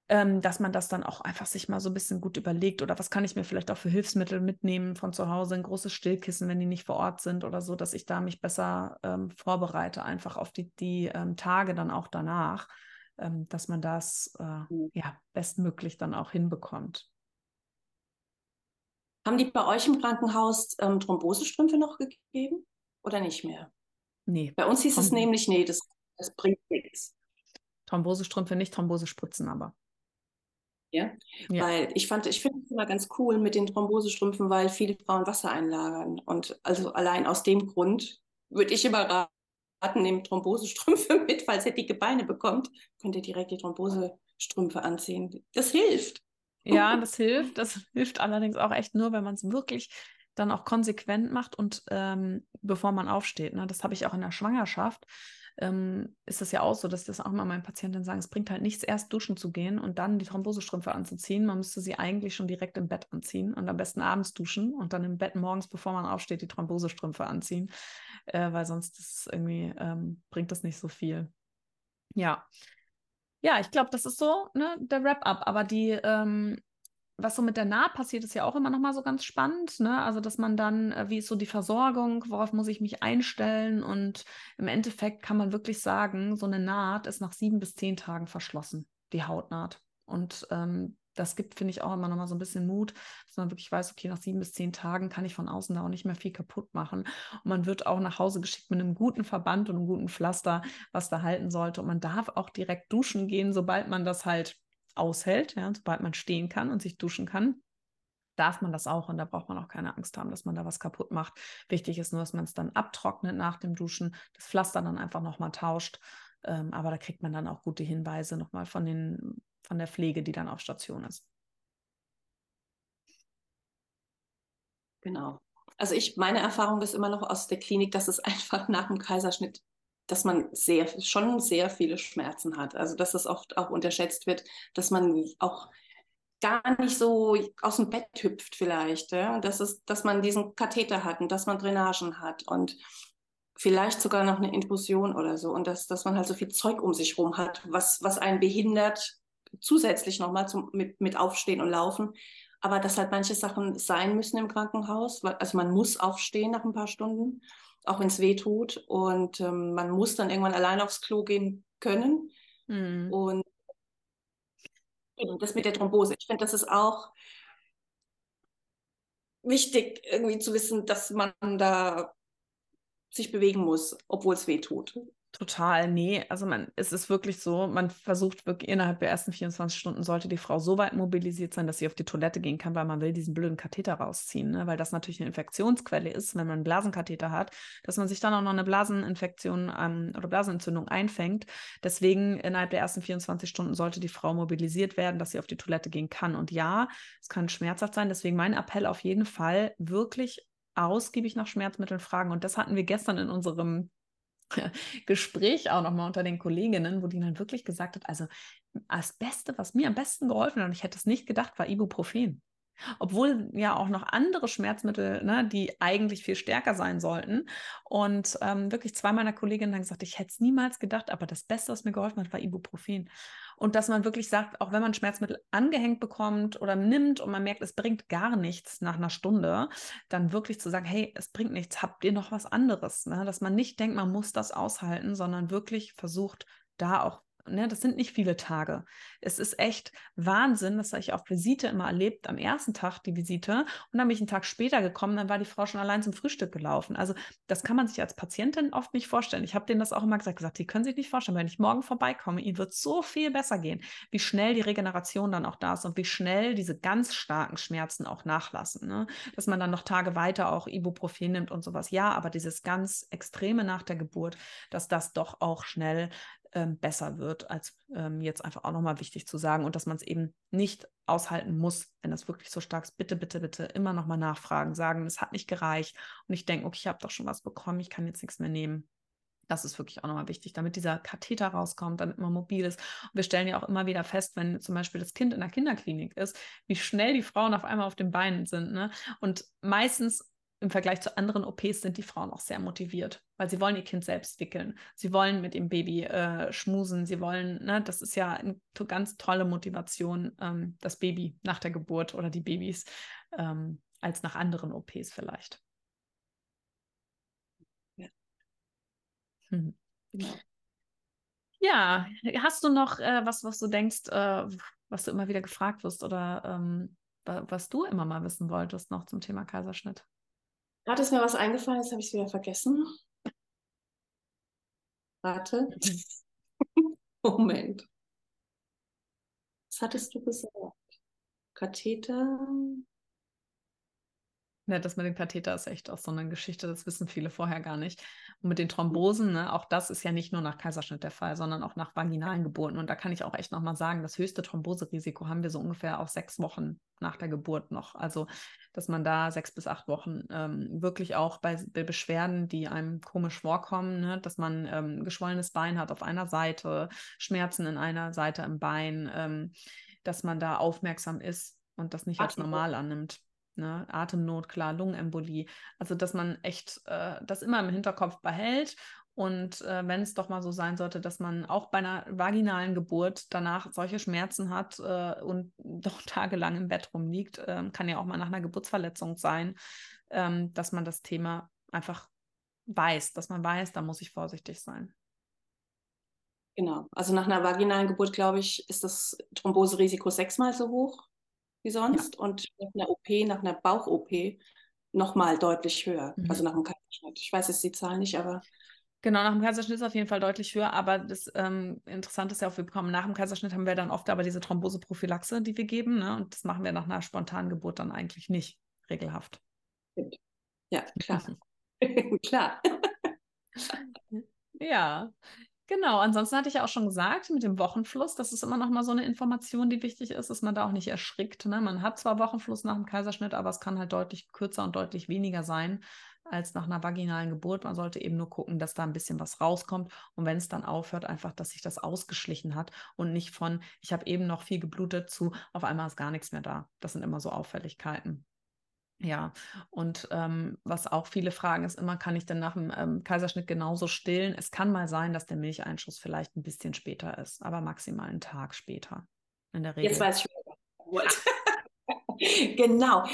ähm, dass man das dann auch einfach sich mal so ein bisschen gut überlegt oder was kann ich mir vielleicht auch für Hilfsmittel mitnehmen von zu Hause, ein großes Stillkissen, wenn die nicht vor Ort sind oder so, dass ich da mich besser ähm, vorbereite, einfach auf die, die ähm, Tage dann auch danach, ähm, dass man das äh, mhm. ja bestmöglich dann auch hinbekommt. Haben die bei euch im Krankenhaus ähm, Thrombosestrümpfe noch gegeben oder nicht mehr? Nee. Bei uns hieß Throm es nämlich, nee, das, das bringt nichts. Thrombosestrümpfe nicht, Thrombosespritzen aber. Ja? ja? Weil ich fand, ich finde es immer ganz cool mit den Thrombosestrümpfen, weil viele Frauen Wasser einlagern. Und also allein aus dem Grund würde ich immer raten, nehmt Thrombosestrümpfe *laughs* mit, falls ihr dicke Beine bekommt, könnt ihr direkt die Thrombosestrümpfe anziehen. Das hilft. Ja, das hilft. Das hilft allerdings auch echt nur, wenn man es wirklich dann auch konsequent macht und ähm, bevor man aufsteht. Ne? Das habe ich auch in der Schwangerschaft ähm, ist das ja auch so, dass das auch mal meinen Patienten sagen, es bringt halt nichts, erst duschen zu gehen und dann die Thrombosestrümpfe anzuziehen. Man müsste sie eigentlich schon direkt im Bett anziehen und am besten abends duschen und dann im Bett morgens, bevor man aufsteht, die Thrombosestrümpfe anziehen, äh, weil sonst ist irgendwie, ähm, bringt das nicht so viel. Ja. Ja, ich glaube, das ist so ne, der Wrap-up. Aber die, ähm, was so mit der Naht passiert, ist ja auch immer noch mal so ganz spannend. Ne? Also, dass man dann, äh, wie ist so die Versorgung, worauf muss ich mich einstellen? Und im Endeffekt kann man wirklich sagen, so eine Naht ist nach sieben bis zehn Tagen verschlossen, die Hautnaht. Und ähm, das gibt, finde ich, auch immer noch mal so ein bisschen Mut, dass man wirklich weiß, okay, nach sieben bis zehn Tagen kann ich von außen da auch nicht mehr viel kaputt machen. Und man wird auch nach Hause geschickt mit einem guten Verband und einem guten Pflaster, was da halten sollte. Und man darf auch direkt duschen gehen, sobald man das halt aushält, ja, sobald man stehen kann und sich duschen kann, darf man das auch und da braucht man auch keine Angst haben, dass man da was kaputt macht. Wichtig ist nur, dass man es dann abtrocknet nach dem Duschen, das Pflaster dann einfach nochmal tauscht. Ähm, aber da kriegt man dann auch gute Hinweise nochmal von, den, von der Pflege, die dann auf Station ist. Genau. Also ich, meine Erfahrung ist immer noch aus der Klinik, dass es *laughs* einfach nach dem Kaiserschnitt dass man sehr, schon sehr viele Schmerzen hat. Also dass es oft auch unterschätzt wird, dass man auch gar nicht so aus dem Bett hüpft vielleicht. Ja? Dass, es, dass man diesen Katheter hat und dass man Drainagen hat und vielleicht sogar noch eine Infusion oder so. Und dass, dass man halt so viel Zeug um sich rum hat, was, was einen behindert, zusätzlich nochmal mit, mit Aufstehen und Laufen. Aber dass halt manche Sachen sein müssen im Krankenhaus. Also man muss aufstehen nach ein paar Stunden auch wenn es weh tut. Und ähm, man muss dann irgendwann allein aufs Klo gehen können. Mhm. Und das mit der Thrombose. Ich finde, das ist auch wichtig, irgendwie zu wissen, dass man da sich bewegen muss, obwohl es weh tut. Total, nee. Also man, es ist wirklich so, man versucht wirklich innerhalb der ersten 24 Stunden sollte die Frau so weit mobilisiert sein, dass sie auf die Toilette gehen kann, weil man will diesen blöden Katheter rausziehen, ne? weil das natürlich eine Infektionsquelle ist, wenn man einen Blasenkatheter hat, dass man sich dann auch noch eine Blaseninfektion ähm, oder Blasenentzündung einfängt. Deswegen innerhalb der ersten 24 Stunden sollte die Frau mobilisiert werden, dass sie auf die Toilette gehen kann. Und ja, es kann schmerzhaft sein. Deswegen mein Appell auf jeden Fall wirklich ausgiebig nach Schmerzmitteln fragen. Und das hatten wir gestern in unserem *laughs* Gespräch auch nochmal unter den Kolleginnen, wo die dann wirklich gesagt hat, also das Beste, was mir am besten geholfen hat, und ich hätte es nicht gedacht, war Ibuprofen. Obwohl ja auch noch andere Schmerzmittel, ne, die eigentlich viel stärker sein sollten. Und ähm, wirklich zwei meiner Kolleginnen haben gesagt, ich hätte es niemals gedacht, aber das Beste, was mir geholfen hat, war Ibuprofen. Und dass man wirklich sagt, auch wenn man Schmerzmittel angehängt bekommt oder nimmt und man merkt, es bringt gar nichts nach einer Stunde, dann wirklich zu sagen, hey, es bringt nichts, habt ihr noch was anderes? Ne? Dass man nicht denkt, man muss das aushalten, sondern wirklich versucht, da auch ne, das sind nicht viele Tage. Es ist echt Wahnsinn, das habe ich auf Visite immer erlebt, am ersten Tag die Visite und dann bin ich einen Tag später gekommen, dann war die Frau schon allein zum Frühstück gelaufen. Also das kann man sich als Patientin oft nicht vorstellen. Ich habe denen das auch immer gesagt, gesagt, sie können sich nicht vorstellen, wenn ich morgen vorbeikomme, ihnen wird so viel besser gehen, wie schnell die Regeneration dann auch da ist und wie schnell diese ganz starken Schmerzen auch nachlassen. Ne? Dass man dann noch Tage weiter auch Ibuprofen nimmt und sowas. Ja, aber dieses ganz Extreme nach der Geburt, dass das doch auch schnell ähm, besser wird, als ähm, jetzt einfach auch nochmal wichtig zu sagen und dass man es eben nicht aushalten muss, wenn das wirklich so stark ist. Bitte, bitte, bitte immer nochmal nachfragen, sagen, es hat nicht gereicht und ich denke, okay, ich habe doch schon was bekommen, ich kann jetzt nichts mehr nehmen. Das ist wirklich auch nochmal wichtig, damit dieser Katheter rauskommt, damit man mobil ist. Und wir stellen ja auch immer wieder fest, wenn zum Beispiel das Kind in der Kinderklinik ist, wie schnell die Frauen auf einmal auf den Beinen sind. Ne? Und meistens im Vergleich zu anderen OPs sind die Frauen auch sehr motiviert, weil sie wollen ihr Kind selbst wickeln. Sie wollen mit dem Baby äh, schmusen. Sie wollen, ne, das ist ja eine ganz tolle Motivation, ähm, das Baby nach der Geburt oder die Babys, ähm, als nach anderen OPs vielleicht. Ja. Hm. Genau. Ja, hast du noch äh, was, was du denkst, äh, was du immer wieder gefragt wirst oder ähm, was du immer mal wissen wolltest noch zum Thema Kaiserschnitt? Gerade ist mir was eingefallen, jetzt habe ich es wieder vergessen. Warte. *laughs* Moment. Was hattest du gesagt? Katheter? Ja, das mit dem Katheter ist echt auch so eine Geschichte, das wissen viele vorher gar nicht. Und mit den Thrombosen, ne, auch das ist ja nicht nur nach Kaiserschnitt der Fall, sondern auch nach vaginalen Geburten. Und da kann ich auch echt nochmal sagen, das höchste Thromboserisiko haben wir so ungefähr auch sechs Wochen nach der Geburt noch. Also, dass man da sechs bis acht Wochen ähm, wirklich auch bei, bei, Beschwerden, die einem komisch vorkommen, ne, dass man ähm, geschwollenes Bein hat auf einer Seite, Schmerzen in einer Seite im Bein, ähm, dass man da aufmerksam ist und das nicht als normal annimmt. Ne? Atemnot, klar, Lungenembolie. Also, dass man echt äh, das immer im Hinterkopf behält. Und äh, wenn es doch mal so sein sollte, dass man auch bei einer vaginalen Geburt danach solche Schmerzen hat äh, und *laughs* doch tagelang im Bett rumliegt, ähm, kann ja auch mal nach einer Geburtsverletzung sein, ähm, dass man das Thema einfach weiß, dass man weiß, da muss ich vorsichtig sein. Genau. Also nach einer vaginalen Geburt, glaube ich, ist das Thromboserisiko sechsmal so hoch wie sonst ja. und nach einer OP, nach einer Bauch-OP nochmal deutlich höher. Mhm. Also nach dem Kaiserschnitt. Ich weiß jetzt die Zahl nicht, aber. Genau, nach dem Kaiserschnitt ist es auf jeden Fall deutlich höher, aber das ähm, Interessante ist ja auch, wir bekommen nach dem Kaiserschnitt haben wir dann oft aber diese Thromboseprophylaxe, die wir geben, ne? und das machen wir nach einer spontanen Geburt dann eigentlich nicht regelhaft. Ja, klar. *laughs* *laughs* klar. ja, Genau, ansonsten hatte ich ja auch schon gesagt, mit dem Wochenfluss, das ist immer noch mal so eine Information, die wichtig ist, dass man da auch nicht erschrickt. Ne? Man hat zwar Wochenfluss nach dem Kaiserschnitt, aber es kann halt deutlich kürzer und deutlich weniger sein als nach einer vaginalen Geburt. Man sollte eben nur gucken, dass da ein bisschen was rauskommt und wenn es dann aufhört, einfach, dass sich das ausgeschlichen hat und nicht von, ich habe eben noch viel geblutet zu, auf einmal ist gar nichts mehr da. Das sind immer so Auffälligkeiten. Ja, und ähm, was auch viele fragen, ist immer, kann ich denn nach dem ähm, Kaiserschnitt genauso stillen? Es kann mal sein, dass der Milcheinschuss vielleicht ein bisschen später ist, aber maximal einen Tag später in der Regel. Jetzt weiß ich, *laughs* genau.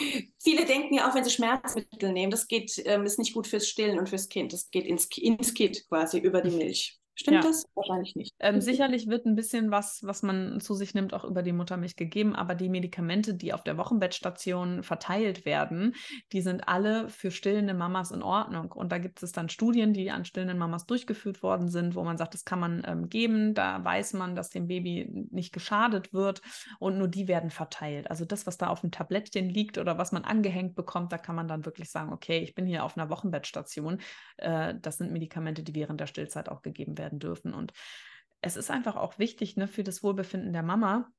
Viele denken ja auch, wenn sie Schmerzmittel nehmen, das geht, ähm, ist nicht gut fürs Stillen und fürs Kind. Das geht ins, ins Kind quasi über die Milch. Stimmt ja. das? Wahrscheinlich nicht. Ähm, sicherlich wird ein bisschen was, was man zu sich nimmt, auch über die Muttermilch gegeben, aber die Medikamente, die auf der Wochenbettstation verteilt werden, die sind alle für stillende Mamas in Ordnung. Und da gibt es dann Studien, die an stillenden Mamas durchgeführt worden sind, wo man sagt, das kann man ähm, geben. Da weiß man, dass dem Baby nicht geschadet wird und nur die werden verteilt. Also das, was da auf dem Tablettchen liegt oder was man angehängt bekommt, da kann man dann wirklich sagen, okay, ich bin hier auf einer Wochenbettstation. Äh, das sind Medikamente, die während der Stillzeit auch gegeben werden werden dürfen. Und es ist einfach auch wichtig ne, für das Wohlbefinden der Mama,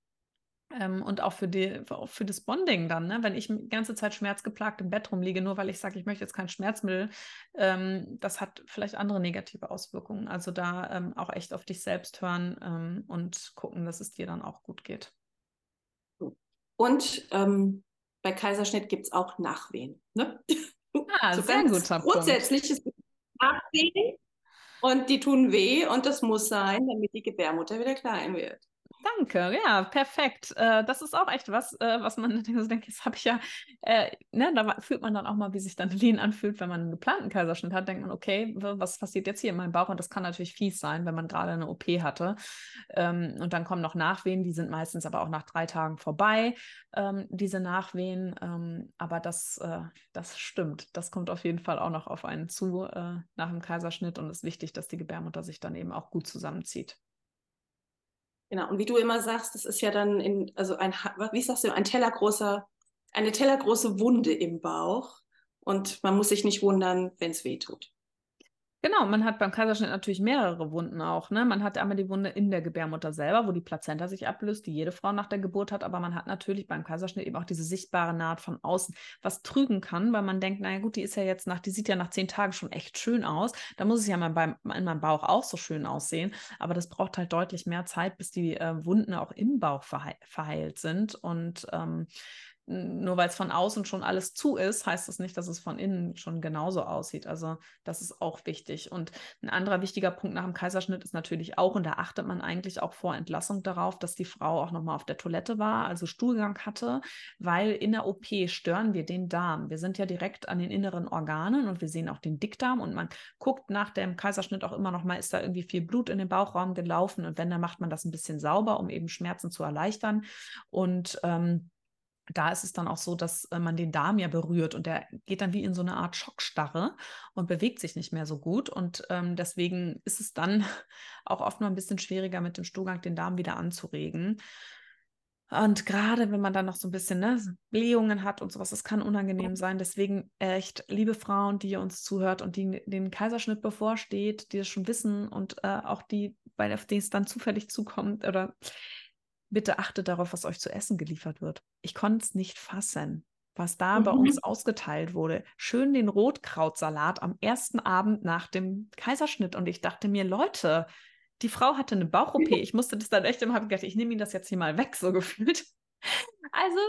ähm, und auch für, die, auch für das Bonding dann, ne? wenn ich die ganze Zeit schmerzgeplagt im Bett rumliege, nur weil ich sage, ich möchte jetzt kein Schmerzmittel, ähm, das hat vielleicht andere negative Auswirkungen. Also da ähm, auch echt auf dich selbst hören ähm, und gucken, dass es dir dann auch gut geht. Und ähm, bei Kaiserschnitt gibt es auch Nachwehen. Ne? Ah, *laughs* so sehr guter Grundsätzlich Punkt. Nachwehen und die tun weh und das muss sein, damit die Gebärmutter wieder klein wird. Danke, ja, perfekt. Äh, das ist auch echt was, äh, was man *laughs* so denkt, das habe ich ja, äh, ne, da fühlt man dann auch mal, wie sich dann *laughs* Lean anfühlt, wenn man einen geplanten Kaiserschnitt hat, denkt man, okay, was passiert jetzt hier in meinem Bauch? Und das kann natürlich fies sein, wenn man gerade eine OP hatte. Ähm, und dann kommen noch Nachwehen, die sind meistens aber auch nach drei Tagen vorbei, ähm, diese Nachwehen. Ähm, aber das, äh, das stimmt. Das kommt auf jeden Fall auch noch auf einen zu äh, nach dem Kaiserschnitt und es ist wichtig, dass die Gebärmutter sich dann eben auch gut zusammenzieht. Genau, und wie du immer sagst, das ist ja dann in, also ein, wie sagst du, ein tellergroßer, eine tellergroße Wunde im Bauch. Und man muss sich nicht wundern, wenn es weh tut. Genau, man hat beim Kaiserschnitt natürlich mehrere Wunden auch. Ne? Man hat einmal die Wunde in der Gebärmutter selber, wo die Plazenta sich ablöst, die jede Frau nach der Geburt hat. Aber man hat natürlich beim Kaiserschnitt eben auch diese sichtbare Naht von außen, was trügen kann, weil man denkt, naja gut, die ist ja jetzt nach, die sieht ja nach zehn Tagen schon echt schön aus. Da muss es ja mal beim, in meinem Bauch auch so schön aussehen. Aber das braucht halt deutlich mehr Zeit, bis die äh, Wunden auch im Bauch verhe verheilt sind. Und ähm, nur weil es von außen schon alles zu ist, heißt das nicht, dass es von innen schon genauso aussieht. Also das ist auch wichtig. Und ein anderer wichtiger Punkt nach dem Kaiserschnitt ist natürlich auch, und da achtet man eigentlich auch vor Entlassung darauf, dass die Frau auch nochmal auf der Toilette war, also Stuhlgang hatte, weil in der OP stören wir den Darm. Wir sind ja direkt an den inneren Organen und wir sehen auch den Dickdarm und man guckt nach dem Kaiserschnitt auch immer nochmal, ist da irgendwie viel Blut in den Bauchraum gelaufen und wenn, dann macht man das ein bisschen sauber, um eben Schmerzen zu erleichtern. Und ähm, da ist es dann auch so, dass äh, man den Darm ja berührt und der geht dann wie in so eine Art Schockstarre und bewegt sich nicht mehr so gut. Und ähm, deswegen ist es dann *laughs* auch oft mal ein bisschen schwieriger, mit dem Stuhlgang den Darm wieder anzuregen. Und gerade wenn man dann noch so ein bisschen ne, Blähungen hat und sowas, das kann unangenehm sein. Deswegen echt, liebe Frauen, die ihr uns zuhört und die den Kaiserschnitt bevorsteht, die das schon wissen und äh, auch die, bei denen es dann zufällig zukommt, oder bitte achtet darauf, was euch zu essen geliefert wird. Ich konnte es nicht fassen, was da mhm. bei uns ausgeteilt wurde. Schön den Rotkrautsalat am ersten Abend nach dem Kaiserschnitt. Und ich dachte mir, Leute, die Frau hatte eine Bauch-OP. *laughs* Ich musste das dann echt immer, habe gedacht, ich nehme ihn das jetzt hier mal weg, so *laughs* gefühlt. Also,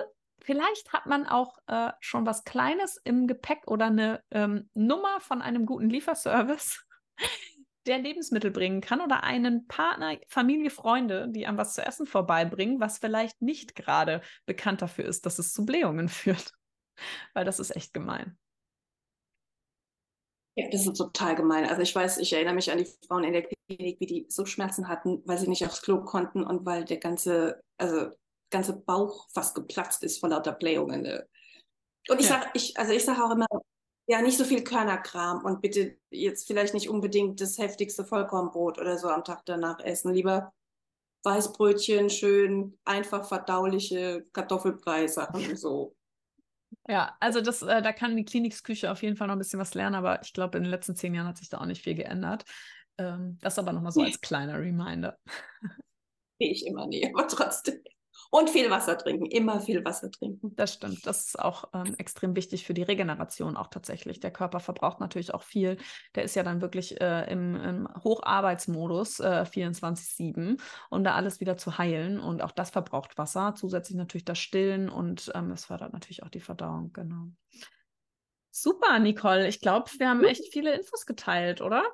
vielleicht hat man auch äh, schon was Kleines im Gepäck oder eine ähm, Nummer von einem guten Lieferservice, der Lebensmittel bringen kann oder einen Partner, Familie, Freunde, die einem was zu essen vorbeibringen, was vielleicht nicht gerade bekannt dafür ist, dass es zu Blähungen *laughs* führt. Weil das ist echt gemein. Ja, das ist total gemein. Also ich weiß, ich erinnere mich an die Frauen in der Klinik, wie die so Schmerzen hatten, weil sie nicht aufs Klo konnten und weil der ganze, also ganze Bauch fast geplatzt ist vor lauter Blähungen. Ne? Und ich ja. sage, ich, also ich sage auch immer, ja, nicht so viel Körnerkram und bitte jetzt vielleicht nicht unbedingt das heftigste Vollkornbrot oder so am Tag danach essen. Lieber Weißbrötchen, schön einfach verdauliche Kartoffelbrei-Sachen so. Ja, also das, äh, da kann die Kliniksküche auf jeden Fall noch ein bisschen was lernen, aber ich glaube, in den letzten zehn Jahren hat sich da auch nicht viel geändert. Ähm, das aber nochmal so als kleiner Reminder. Gehe ich immer nie, aber trotzdem. Und viel Wasser trinken, immer viel Wasser trinken. Das stimmt. Das ist auch ähm, extrem wichtig für die Regeneration auch tatsächlich. Der Körper verbraucht natürlich auch viel. Der ist ja dann wirklich äh, im, im, Hocharbeitsmodus äh, 24-7, um da alles wieder zu heilen. Und auch das verbraucht Wasser. Zusätzlich natürlich das Stillen und ähm, es fördert natürlich auch die Verdauung. Genau. Super, Nicole. Ich glaube, wir haben echt viele Infos geteilt, oder?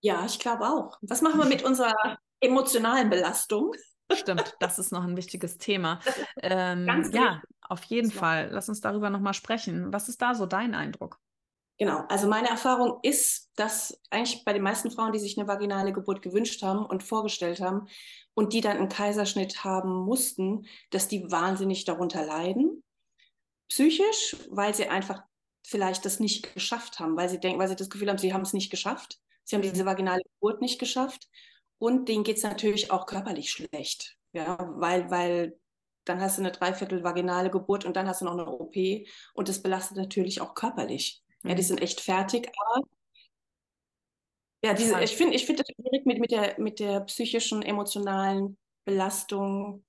Ja, ich glaube auch. Was machen wir mit unserer emotionalen Belastung? Stimmt, das ist noch ein wichtiges Thema. *laughs* Ähm, ja, wichtig. auf jeden Fall. Lass uns darüber nochmal sprechen. Was ist da so dein Eindruck? Genau, also meine Erfahrung ist, dass eigentlich bei den meisten Frauen, die sich eine vaginale Geburt gewünscht haben und vorgestellt haben und die dann einen Kaiserschnitt haben mussten, dass die wahnsinnig darunter leiden. Psychisch, weil sie einfach vielleicht das nicht geschafft haben, weil sie denken, weil sie das Gefühl haben, sie haben es nicht geschafft. Sie haben diese vaginale Geburt nicht geschafft. Und denen geht es natürlich auch körperlich schlecht. Ja, weil, weil dann hast du eine Dreiviertel vaginale Geburt und dann hast du noch eine OP und das belastet natürlich auch körperlich. Mhm. Ja, die mhm. sind echt fertig, aber ja, diese, ich finde ich find das schwierig mit, mit, der, mit der psychischen, emotionalen Belastung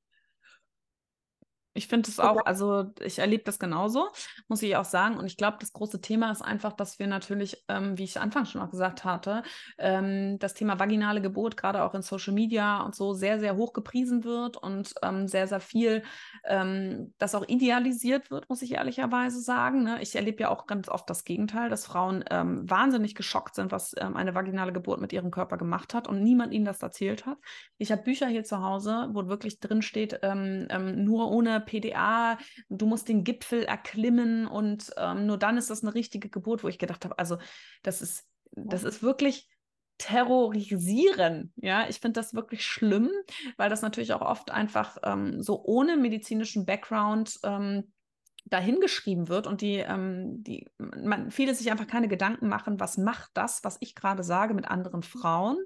ich finde es auch, also ich erlebe das genauso, muss ich auch sagen. Und ich glaube, das große Thema ist einfach, dass wir natürlich, ähm, wie ich anfangs schon auch gesagt hatte, ähm, das Thema vaginale Geburt gerade auch in Social Media und so sehr, sehr hoch gepriesen wird und ähm, sehr, sehr viel, ähm, das auch idealisiert wird, muss ich ehrlicherweise sagen. Ne? Ich erlebe ja auch ganz oft das Gegenteil, dass Frauen ähm, wahnsinnig geschockt sind, was ähm, eine vaginale Geburt mit ihrem Körper gemacht hat und niemand ihnen das erzählt hat. Ich habe Bücher hier zu Hause, wo wirklich drin steht, nur ohne PDA, du musst den Gipfel erklimmen und ähm, nur dann ist das eine richtige Geburt, wo ich gedacht habe, also das ist, das ist wirklich terrorisieren. Ja, ich finde das wirklich schlimm, weil das natürlich auch oft einfach ähm, so ohne medizinischen Background ähm, dahingeschrieben wird und die, ähm, die, man, viele sich einfach keine Gedanken machen, was macht das, was ich gerade sage, mit anderen Frauen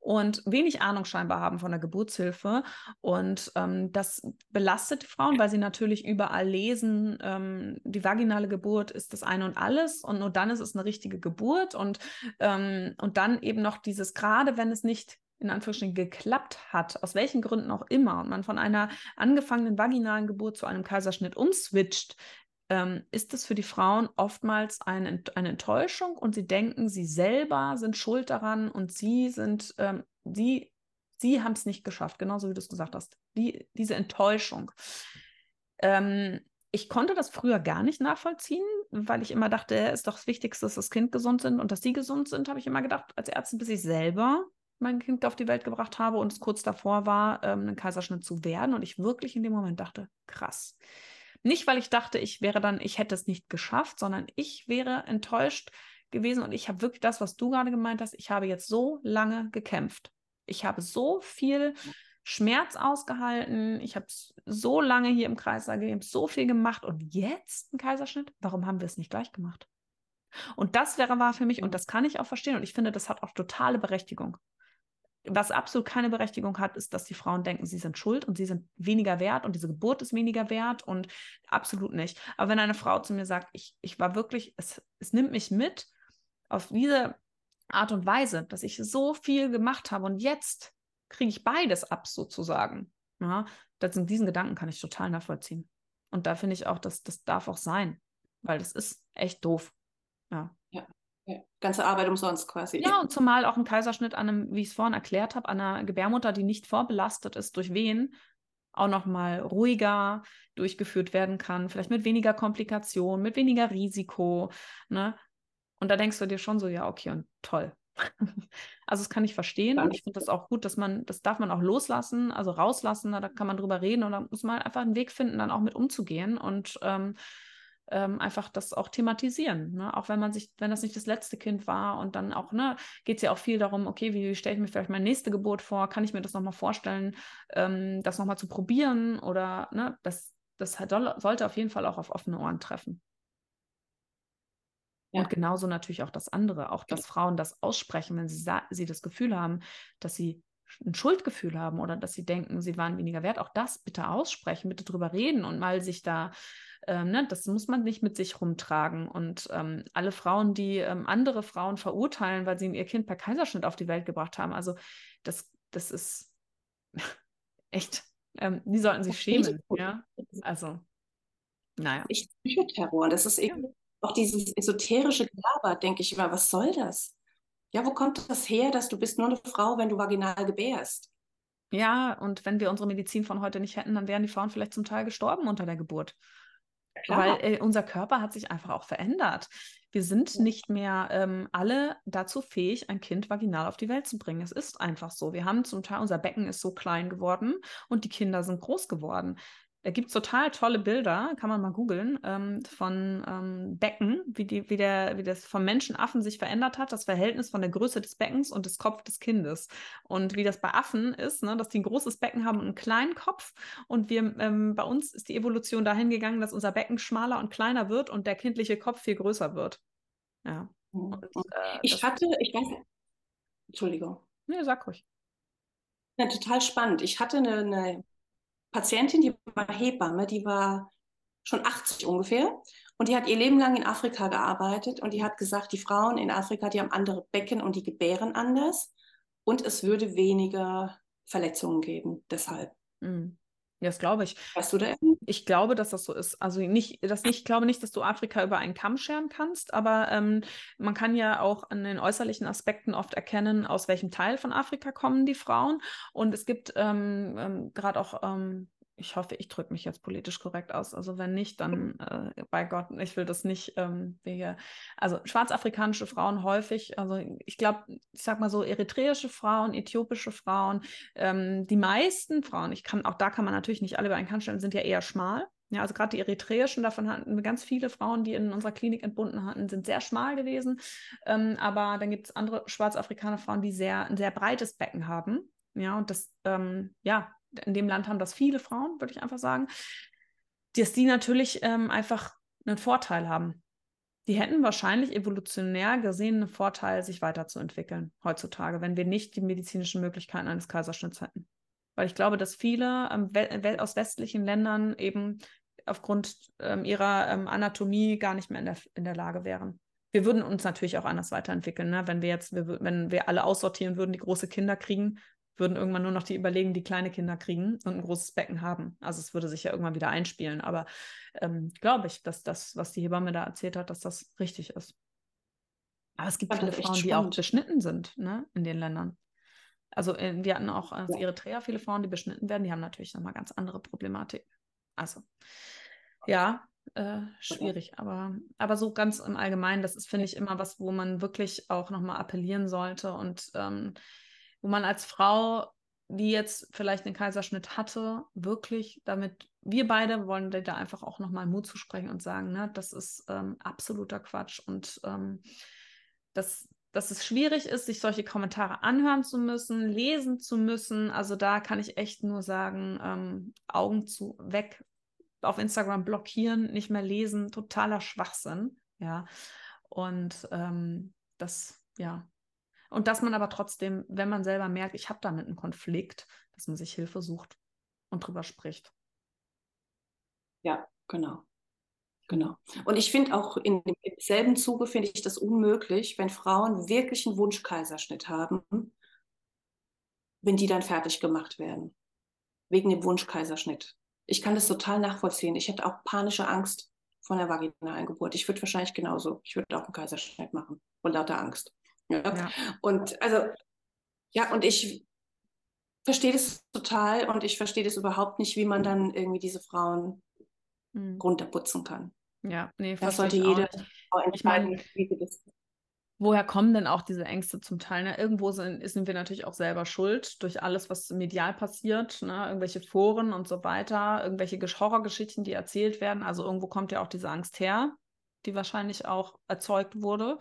und wenig Ahnung scheinbar haben von der Geburtshilfe. Und ähm, das belastet die Frauen, weil sie natürlich überall lesen, ähm, die vaginale Geburt ist das eine und alles und nur dann ist es eine richtige Geburt und, ähm, und dann eben noch dieses, gerade wenn es nicht in Anführungsstrichen geklappt hat, aus welchen Gründen auch immer, und man von einer angefangenen vaginalen Geburt zu einem Kaiserschnitt umswitcht, ähm, ist es für die Frauen oftmals eine, eine Enttäuschung und sie denken, sie selber sind schuld daran und sie sind, ähm, sie, sie haben es nicht geschafft, genauso wie du es gesagt hast. Die, diese Enttäuschung. Ähm, ich konnte das früher gar nicht nachvollziehen, weil ich immer dachte, es ist doch das Wichtigste, dass das Kind gesund sind und dass sie gesund sind, habe ich immer gedacht, als Ärztin, bis ich selber mein Kind auf die Welt gebracht habe und es kurz davor war, ähm, ein Kaiserschnitt zu werden und ich wirklich in dem Moment dachte, krass. Nicht, weil ich dachte, ich wäre dann, ich hätte es nicht geschafft, sondern ich wäre enttäuscht gewesen und ich habe wirklich das, was du gerade gemeint hast, ich habe jetzt so lange gekämpft. Ich habe so viel Schmerz ausgehalten, ich habe so lange hier im Kreis gelebt, so viel gemacht und jetzt ein Kaiserschnitt? Warum haben wir es nicht gleich gemacht? Und das wäre war für mich, und das kann ich auch verstehen, und ich finde, das hat auch totale Berechtigung was absolut keine Berechtigung hat, ist, dass die Frauen denken, sie sind schuld und sie sind weniger wert und diese Geburt ist weniger wert und absolut nicht. Aber wenn eine Frau zu mir sagt, ich, ich war wirklich, es, es nimmt mich mit auf diese Art und Weise, dass ich so viel gemacht habe und jetzt kriege ich beides ab sozusagen. Ja, das, diesen Gedanken kann ich total nachvollziehen. Und da finde ich auch, dass das darf auch sein, weil das ist echt doof. Ja. ja. Ja. Ganze Arbeit umsonst quasi. Ja, und zumal auch ein Kaiserschnitt an einem, wie ich es vorhin erklärt habe, an einer Gebärmutter, die nicht vorbelastet ist durch Wehen, auch nochmal ruhiger durchgeführt werden kann, vielleicht mit weniger Komplikationen, mit weniger Risiko. Ne? Und da denkst du dir schon so, ja, okay, und toll. *laughs* also das kann ich verstehen. Und ich finde das auch gut, dass man, das darf man auch loslassen, also rauslassen, da kann man drüber reden und da muss man einfach einen Weg finden, dann auch mit umzugehen und ähm, ähm, einfach das auch thematisieren. Ne? Auch wenn man sich, wenn das nicht das letzte Kind war und dann auch, ne, geht es ja auch viel darum, okay, wie stelle ich mir vielleicht meine nächste Geburt vor? Kann ich mir das nochmal vorstellen, ähm, das nochmal zu probieren? Oder ne, das, das sollte auf jeden Fall auch auf offene Ohren treffen. Ja. Und genauso natürlich auch das andere, auch dass Frauen das aussprechen, wenn sie, sie das Gefühl haben, dass sie ein Schuldgefühl haben oder dass sie denken, sie waren weniger wert, auch das bitte aussprechen, bitte drüber reden und mal sich da, ähm, ne, das muss man nicht mit sich rumtragen. Und ähm, alle Frauen, die ähm, andere Frauen verurteilen, weil sie ihr Kind per Kaiserschnitt auf die Welt gebracht haben, also das, das ist *laughs* echt, ähm, die sollten sich schämen. Ja, also, naja. Ich Psychoterror, das ist eben auch dieses esoterische Gelaber, denke ich immer, was soll das? Ja, wo kommt das her, dass du bist nur eine Frau, wenn du vaginal gebärst? Ja, und wenn wir unsere Medizin von heute nicht hätten, dann wären die Frauen vielleicht zum Teil gestorben unter der Geburt. Klar. Weil äh, unser Körper hat sich einfach auch verändert. Wir sind nicht mehr ähm, alle dazu fähig, ein Kind vaginal auf die Welt zu bringen. Es ist einfach so. Wir haben zum Teil, unser Becken ist so klein geworden und die Kinder sind groß geworden. Da gibt es total tolle Bilder, kann man mal googeln, ähm, von ähm, Becken, wie, die, wie, der, wie das vom Menschenaffen sich verändert hat, das Verhältnis von der Größe des Beckens und des Kopf des Kindes. Und wie das bei Affen ist, ne, dass die ein großes Becken haben und einen kleinen Kopf. Und wir, ähm, bei uns ist die Evolution dahin gegangen, dass unser Becken schmaler und kleiner wird und der kindliche Kopf viel größer wird. Ja. Mhm. Und, äh, ich hatte, ich weiß, Entschuldigung. Nee, sag ruhig. Ja, total spannend. Ich hatte eine, eine Patientin, die war Hebamme, die war schon 80 ungefähr und die hat ihr Leben lang in Afrika gearbeitet und die hat gesagt, die Frauen in Afrika, die haben andere Becken und die gebären anders und es würde weniger Verletzungen geben deshalb. Mhm. Ja, das glaube ich. Weißt du da? Ich glaube, dass das so ist. Also nicht, das nicht, ich glaube nicht, dass du Afrika über einen Kamm scheren kannst, aber ähm, man kann ja auch an den äußerlichen Aspekten oft erkennen, aus welchem Teil von Afrika kommen die Frauen. Und es gibt ähm, ähm, gerade auch ähm, ich hoffe, ich drücke mich jetzt politisch korrekt aus. Also wenn nicht, dann *laughs* äh, bei Gott, ich will das nicht. Ähm, wir, also schwarzafrikanische Frauen häufig, also ich glaube, ich sag mal so, eritreische Frauen, äthiopische Frauen, ähm, die meisten Frauen, ich kann, auch da kann man natürlich nicht alle über einen Kamm stellen, sind ja eher schmal. Ja, also gerade die eritreischen, davon hatten wir ganz viele Frauen, die in unserer Klinik entbunden hatten, sind sehr schmal gewesen. Ähm, aber dann gibt es andere schwarzafrikaner Frauen, die sehr, ein sehr breites Becken haben. Ja, und das, ähm, ja, in dem Land haben das viele Frauen, würde ich einfach sagen, dass die natürlich ähm, einfach einen Vorteil haben. Die hätten wahrscheinlich evolutionär gesehen einen Vorteil, sich weiterzuentwickeln heutzutage, wenn wir nicht die medizinischen Möglichkeiten eines Kaiserschnitts hätten. Weil ich glaube, dass viele ähm, we aus westlichen Ländern eben aufgrund ähm, ihrer ähm, Anatomie gar nicht mehr in der, in der Lage wären. Wir würden uns natürlich auch anders weiterentwickeln, ne? wenn wir jetzt, wir, wenn wir alle aussortieren würden, die große Kinder kriegen, würden irgendwann nur noch die überlegen, die kleine Kinder kriegen und ein großes Becken haben. Also es würde sich ja irgendwann wieder einspielen. Aber ähm, glaube ich, dass das, was die Hebamme da erzählt hat, dass das richtig ist. Aber es gibt viele Frauen, die auch beschnitten sind ne, in den Ländern. Also äh, wir hatten auch aus ja. Eritrea viele Frauen, die beschnitten werden. Die haben natürlich nochmal ganz andere Problematik. Also ja, äh, schwierig. Aber, aber so ganz im Allgemeinen, das ist, finde ich, immer was, wo man wirklich auch nochmal appellieren sollte und ähm, wo man als Frau, die jetzt vielleicht einen Kaiserschnitt hatte, wirklich damit, wir beide wollen da einfach auch nochmal Mut zu sprechen und sagen, ne, das ist ähm, absoluter Quatsch und ähm, das, dass es schwierig ist, sich solche Kommentare anhören zu müssen, lesen zu müssen. Also da kann ich echt nur sagen, ähm, Augen zu weg, auf Instagram blockieren, nicht mehr lesen, totaler Schwachsinn. Ja. Und ähm, das, ja, Und dass man aber trotzdem, wenn man selber merkt, ich habe damit einen Konflikt, dass man sich Hilfe sucht und drüber spricht. Ja, genau. Genau. Und ich finde auch in demselben Zuge finde ich das unmöglich, wenn Frauen wirklich einen Wunschkaiserschnitt haben, wenn die dann fertig gemacht werden. Wegen dem Wunschkaiserschnitt. Ich kann das total nachvollziehen. Ich hätte auch panische Angst vor einer vaginalen Geburt. Ich würde wahrscheinlich genauso, ich würde auch einen Kaiserschnitt machen, vor lauter Angst. Ja. ja. Und also, ja, und ich verstehe das total und ich verstehe das überhaupt nicht, wie man dann irgendwie diese Frauen mhm. runterputzen kann. Ja, nee, das sollte jede Frau entscheiden, ich mein, wie sie das woher kommen denn auch diese Ängste zum Teil? Ne? Irgendwo sind, sind wir natürlich auch selber schuld durch alles, was medial passiert, ne? irgendwelche Foren und so weiter, irgendwelche Horrorgeschichten, die erzählt werden. Also irgendwo kommt ja auch diese Angst her, die wahrscheinlich auch erzeugt wurde.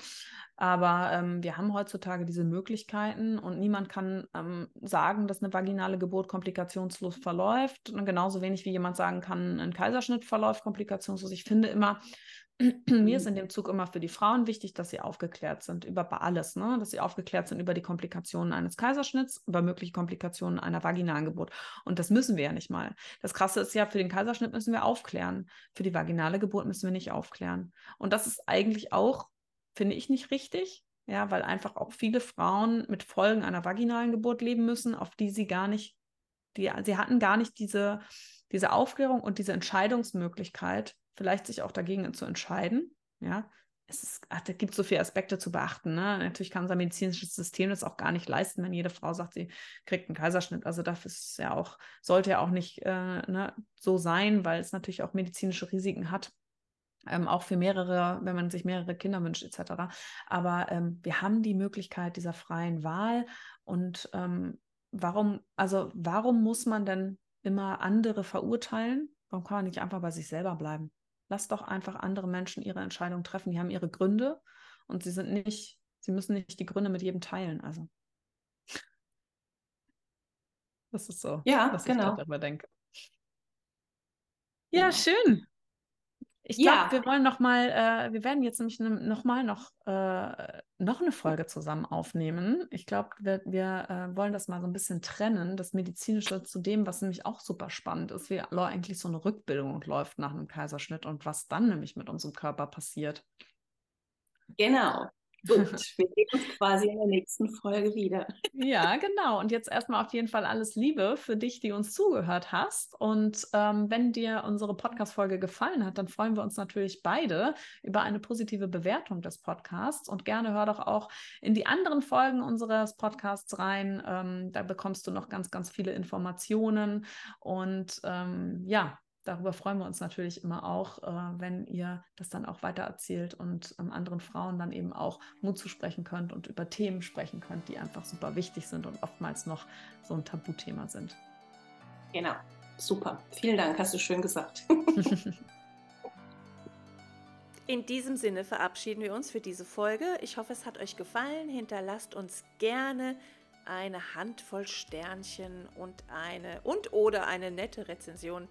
Aber ähm, wir haben heutzutage diese Möglichkeiten und niemand kann ähm, sagen, dass eine vaginale Geburt komplikationslos verläuft. Und genauso wenig wie jemand sagen kann, ein Kaiserschnitt verläuft komplikationslos. Ich finde immer, mir ist mhm. in dem Zug immer für die Frauen wichtig, dass sie aufgeklärt sind über alles, ne? dass sie aufgeklärt sind über die Komplikationen eines Kaiserschnitts, über mögliche Komplikationen einer vaginalen Geburt. Und das müssen wir ja nicht mal. Das Krasse ist ja, für den Kaiserschnitt müssen wir aufklären. Für die vaginale Geburt müssen wir nicht aufklären. Und das ist eigentlich auch, finde ich, nicht richtig. Ja, weil einfach auch viele Frauen mit Folgen einer vaginalen Geburt leben müssen, auf die sie gar nicht, die, sie hatten gar nicht diese, diese Aufklärung und diese Entscheidungsmöglichkeit, vielleicht sich auch dagegen zu entscheiden. Ja, es ist, ach, da gibt so viele Aspekte zu beachten. Ne? Natürlich kann unser medizinisches System das auch gar nicht leisten, wenn jede Frau sagt, sie kriegt einen Kaiserschnitt. Also dafür ist ja auch, sollte ja auch nicht äh, ne, so sein, weil es natürlich auch medizinische Risiken hat. Ähm, auch für mehrere, wenn man sich mehrere Kinder wünscht, etc. Aber ähm, wir haben die Möglichkeit dieser freien Wahl. Und ähm, warum, also warum muss man denn immer andere verurteilen? Warum kann man nicht einfach bei sich selber bleiben? Lass doch einfach andere Menschen ihre Entscheidung treffen. Die haben ihre Gründe und sie sind nicht, sie müssen nicht die Gründe mit jedem teilen. Also. Das ist so, ja, was genau. ich darüber denke. Ja, genau. schön. Ich glaube, ja. wir wollen noch mal, äh, wir werden jetzt nämlich noch mal noch, äh, noch eine Folge zusammen aufnehmen. Ich glaube, wir, wir äh, wollen das mal so ein bisschen trennen, das Medizinische zu dem, was nämlich auch super spannend ist, wie eigentlich so eine Rückbildung läuft nach einem Kaiserschnitt und was dann nämlich mit unserem Körper passiert. Genau. Gut, *laughs* wir sehen uns quasi in der nächsten Folge wieder. Ja, genau. Und jetzt erstmal auf jeden Fall alles Liebe für dich, die uns zugehört hast. Und ähm, wenn dir unsere Podcast-Folge gefallen hat, dann freuen wir uns natürlich beide über eine positive Bewertung des Podcasts. Und gerne hör doch auch in die anderen Folgen unseres Podcasts rein. Ähm, da bekommst du noch ganz, ganz viele Informationen. Und ähm, ja, darüber freuen wir uns natürlich immer auch, äh, wenn ihr das dann auch weiter erzählt und ähm, anderen Frauen dann eben auch Mut zu sprechen könnt und über Themen sprechen könnt, die einfach super wichtig sind und oftmals noch so ein Tabuthema sind. Genau, super. Vielen Dank, hast du schön gesagt. *laughs* In diesem Sinne verabschieden wir uns für diese Folge. Ich hoffe, es hat euch gefallen. Hinterlasst uns gerne eine Handvoll Sternchen und eine und oder eine nette Rezension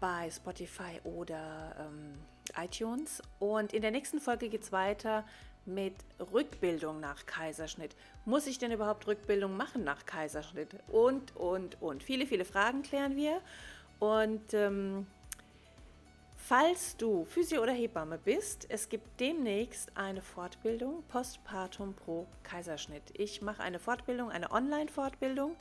bei Spotify oder ähm, iTunes. Und in der nächsten Folge geht es weiter mit Rückbildung nach Kaiserschnitt. Muss ich denn überhaupt Rückbildung machen nach Kaiserschnitt? Und, und, und. Viele, viele Fragen klären wir. Und ähm, falls du Physio- oder Hebamme bist, es gibt demnächst eine Fortbildung Postpartum pro Kaiserschnitt. Ich mache eine Fortbildung, eine Online-Fortbildung.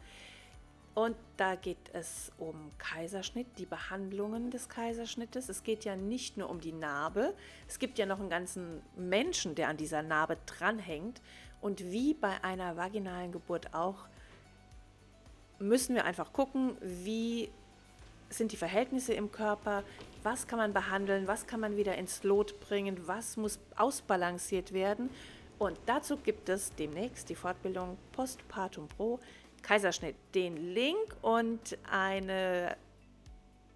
Und da geht es um Kaiserschnitt, die Behandlungen des Kaiserschnittes. Es geht ja nicht nur um die Narbe, es gibt ja noch einen ganzen Menschen, der an dieser Narbe dranhängt. Und wie bei einer vaginalen Geburt auch, müssen wir einfach gucken, wie sind die Verhältnisse im Körper, was kann man behandeln, was kann man wieder ins Lot bringen, was muss ausbalanciert werden. Und dazu gibt es demnächst die Fortbildung Postpartum Pro Kaiserschnitt den Link und eine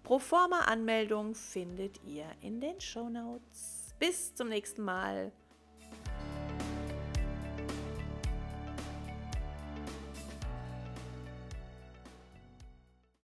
Proforma-Anmeldung findet ihr in den Show Notes. Bis zum nächsten Mal.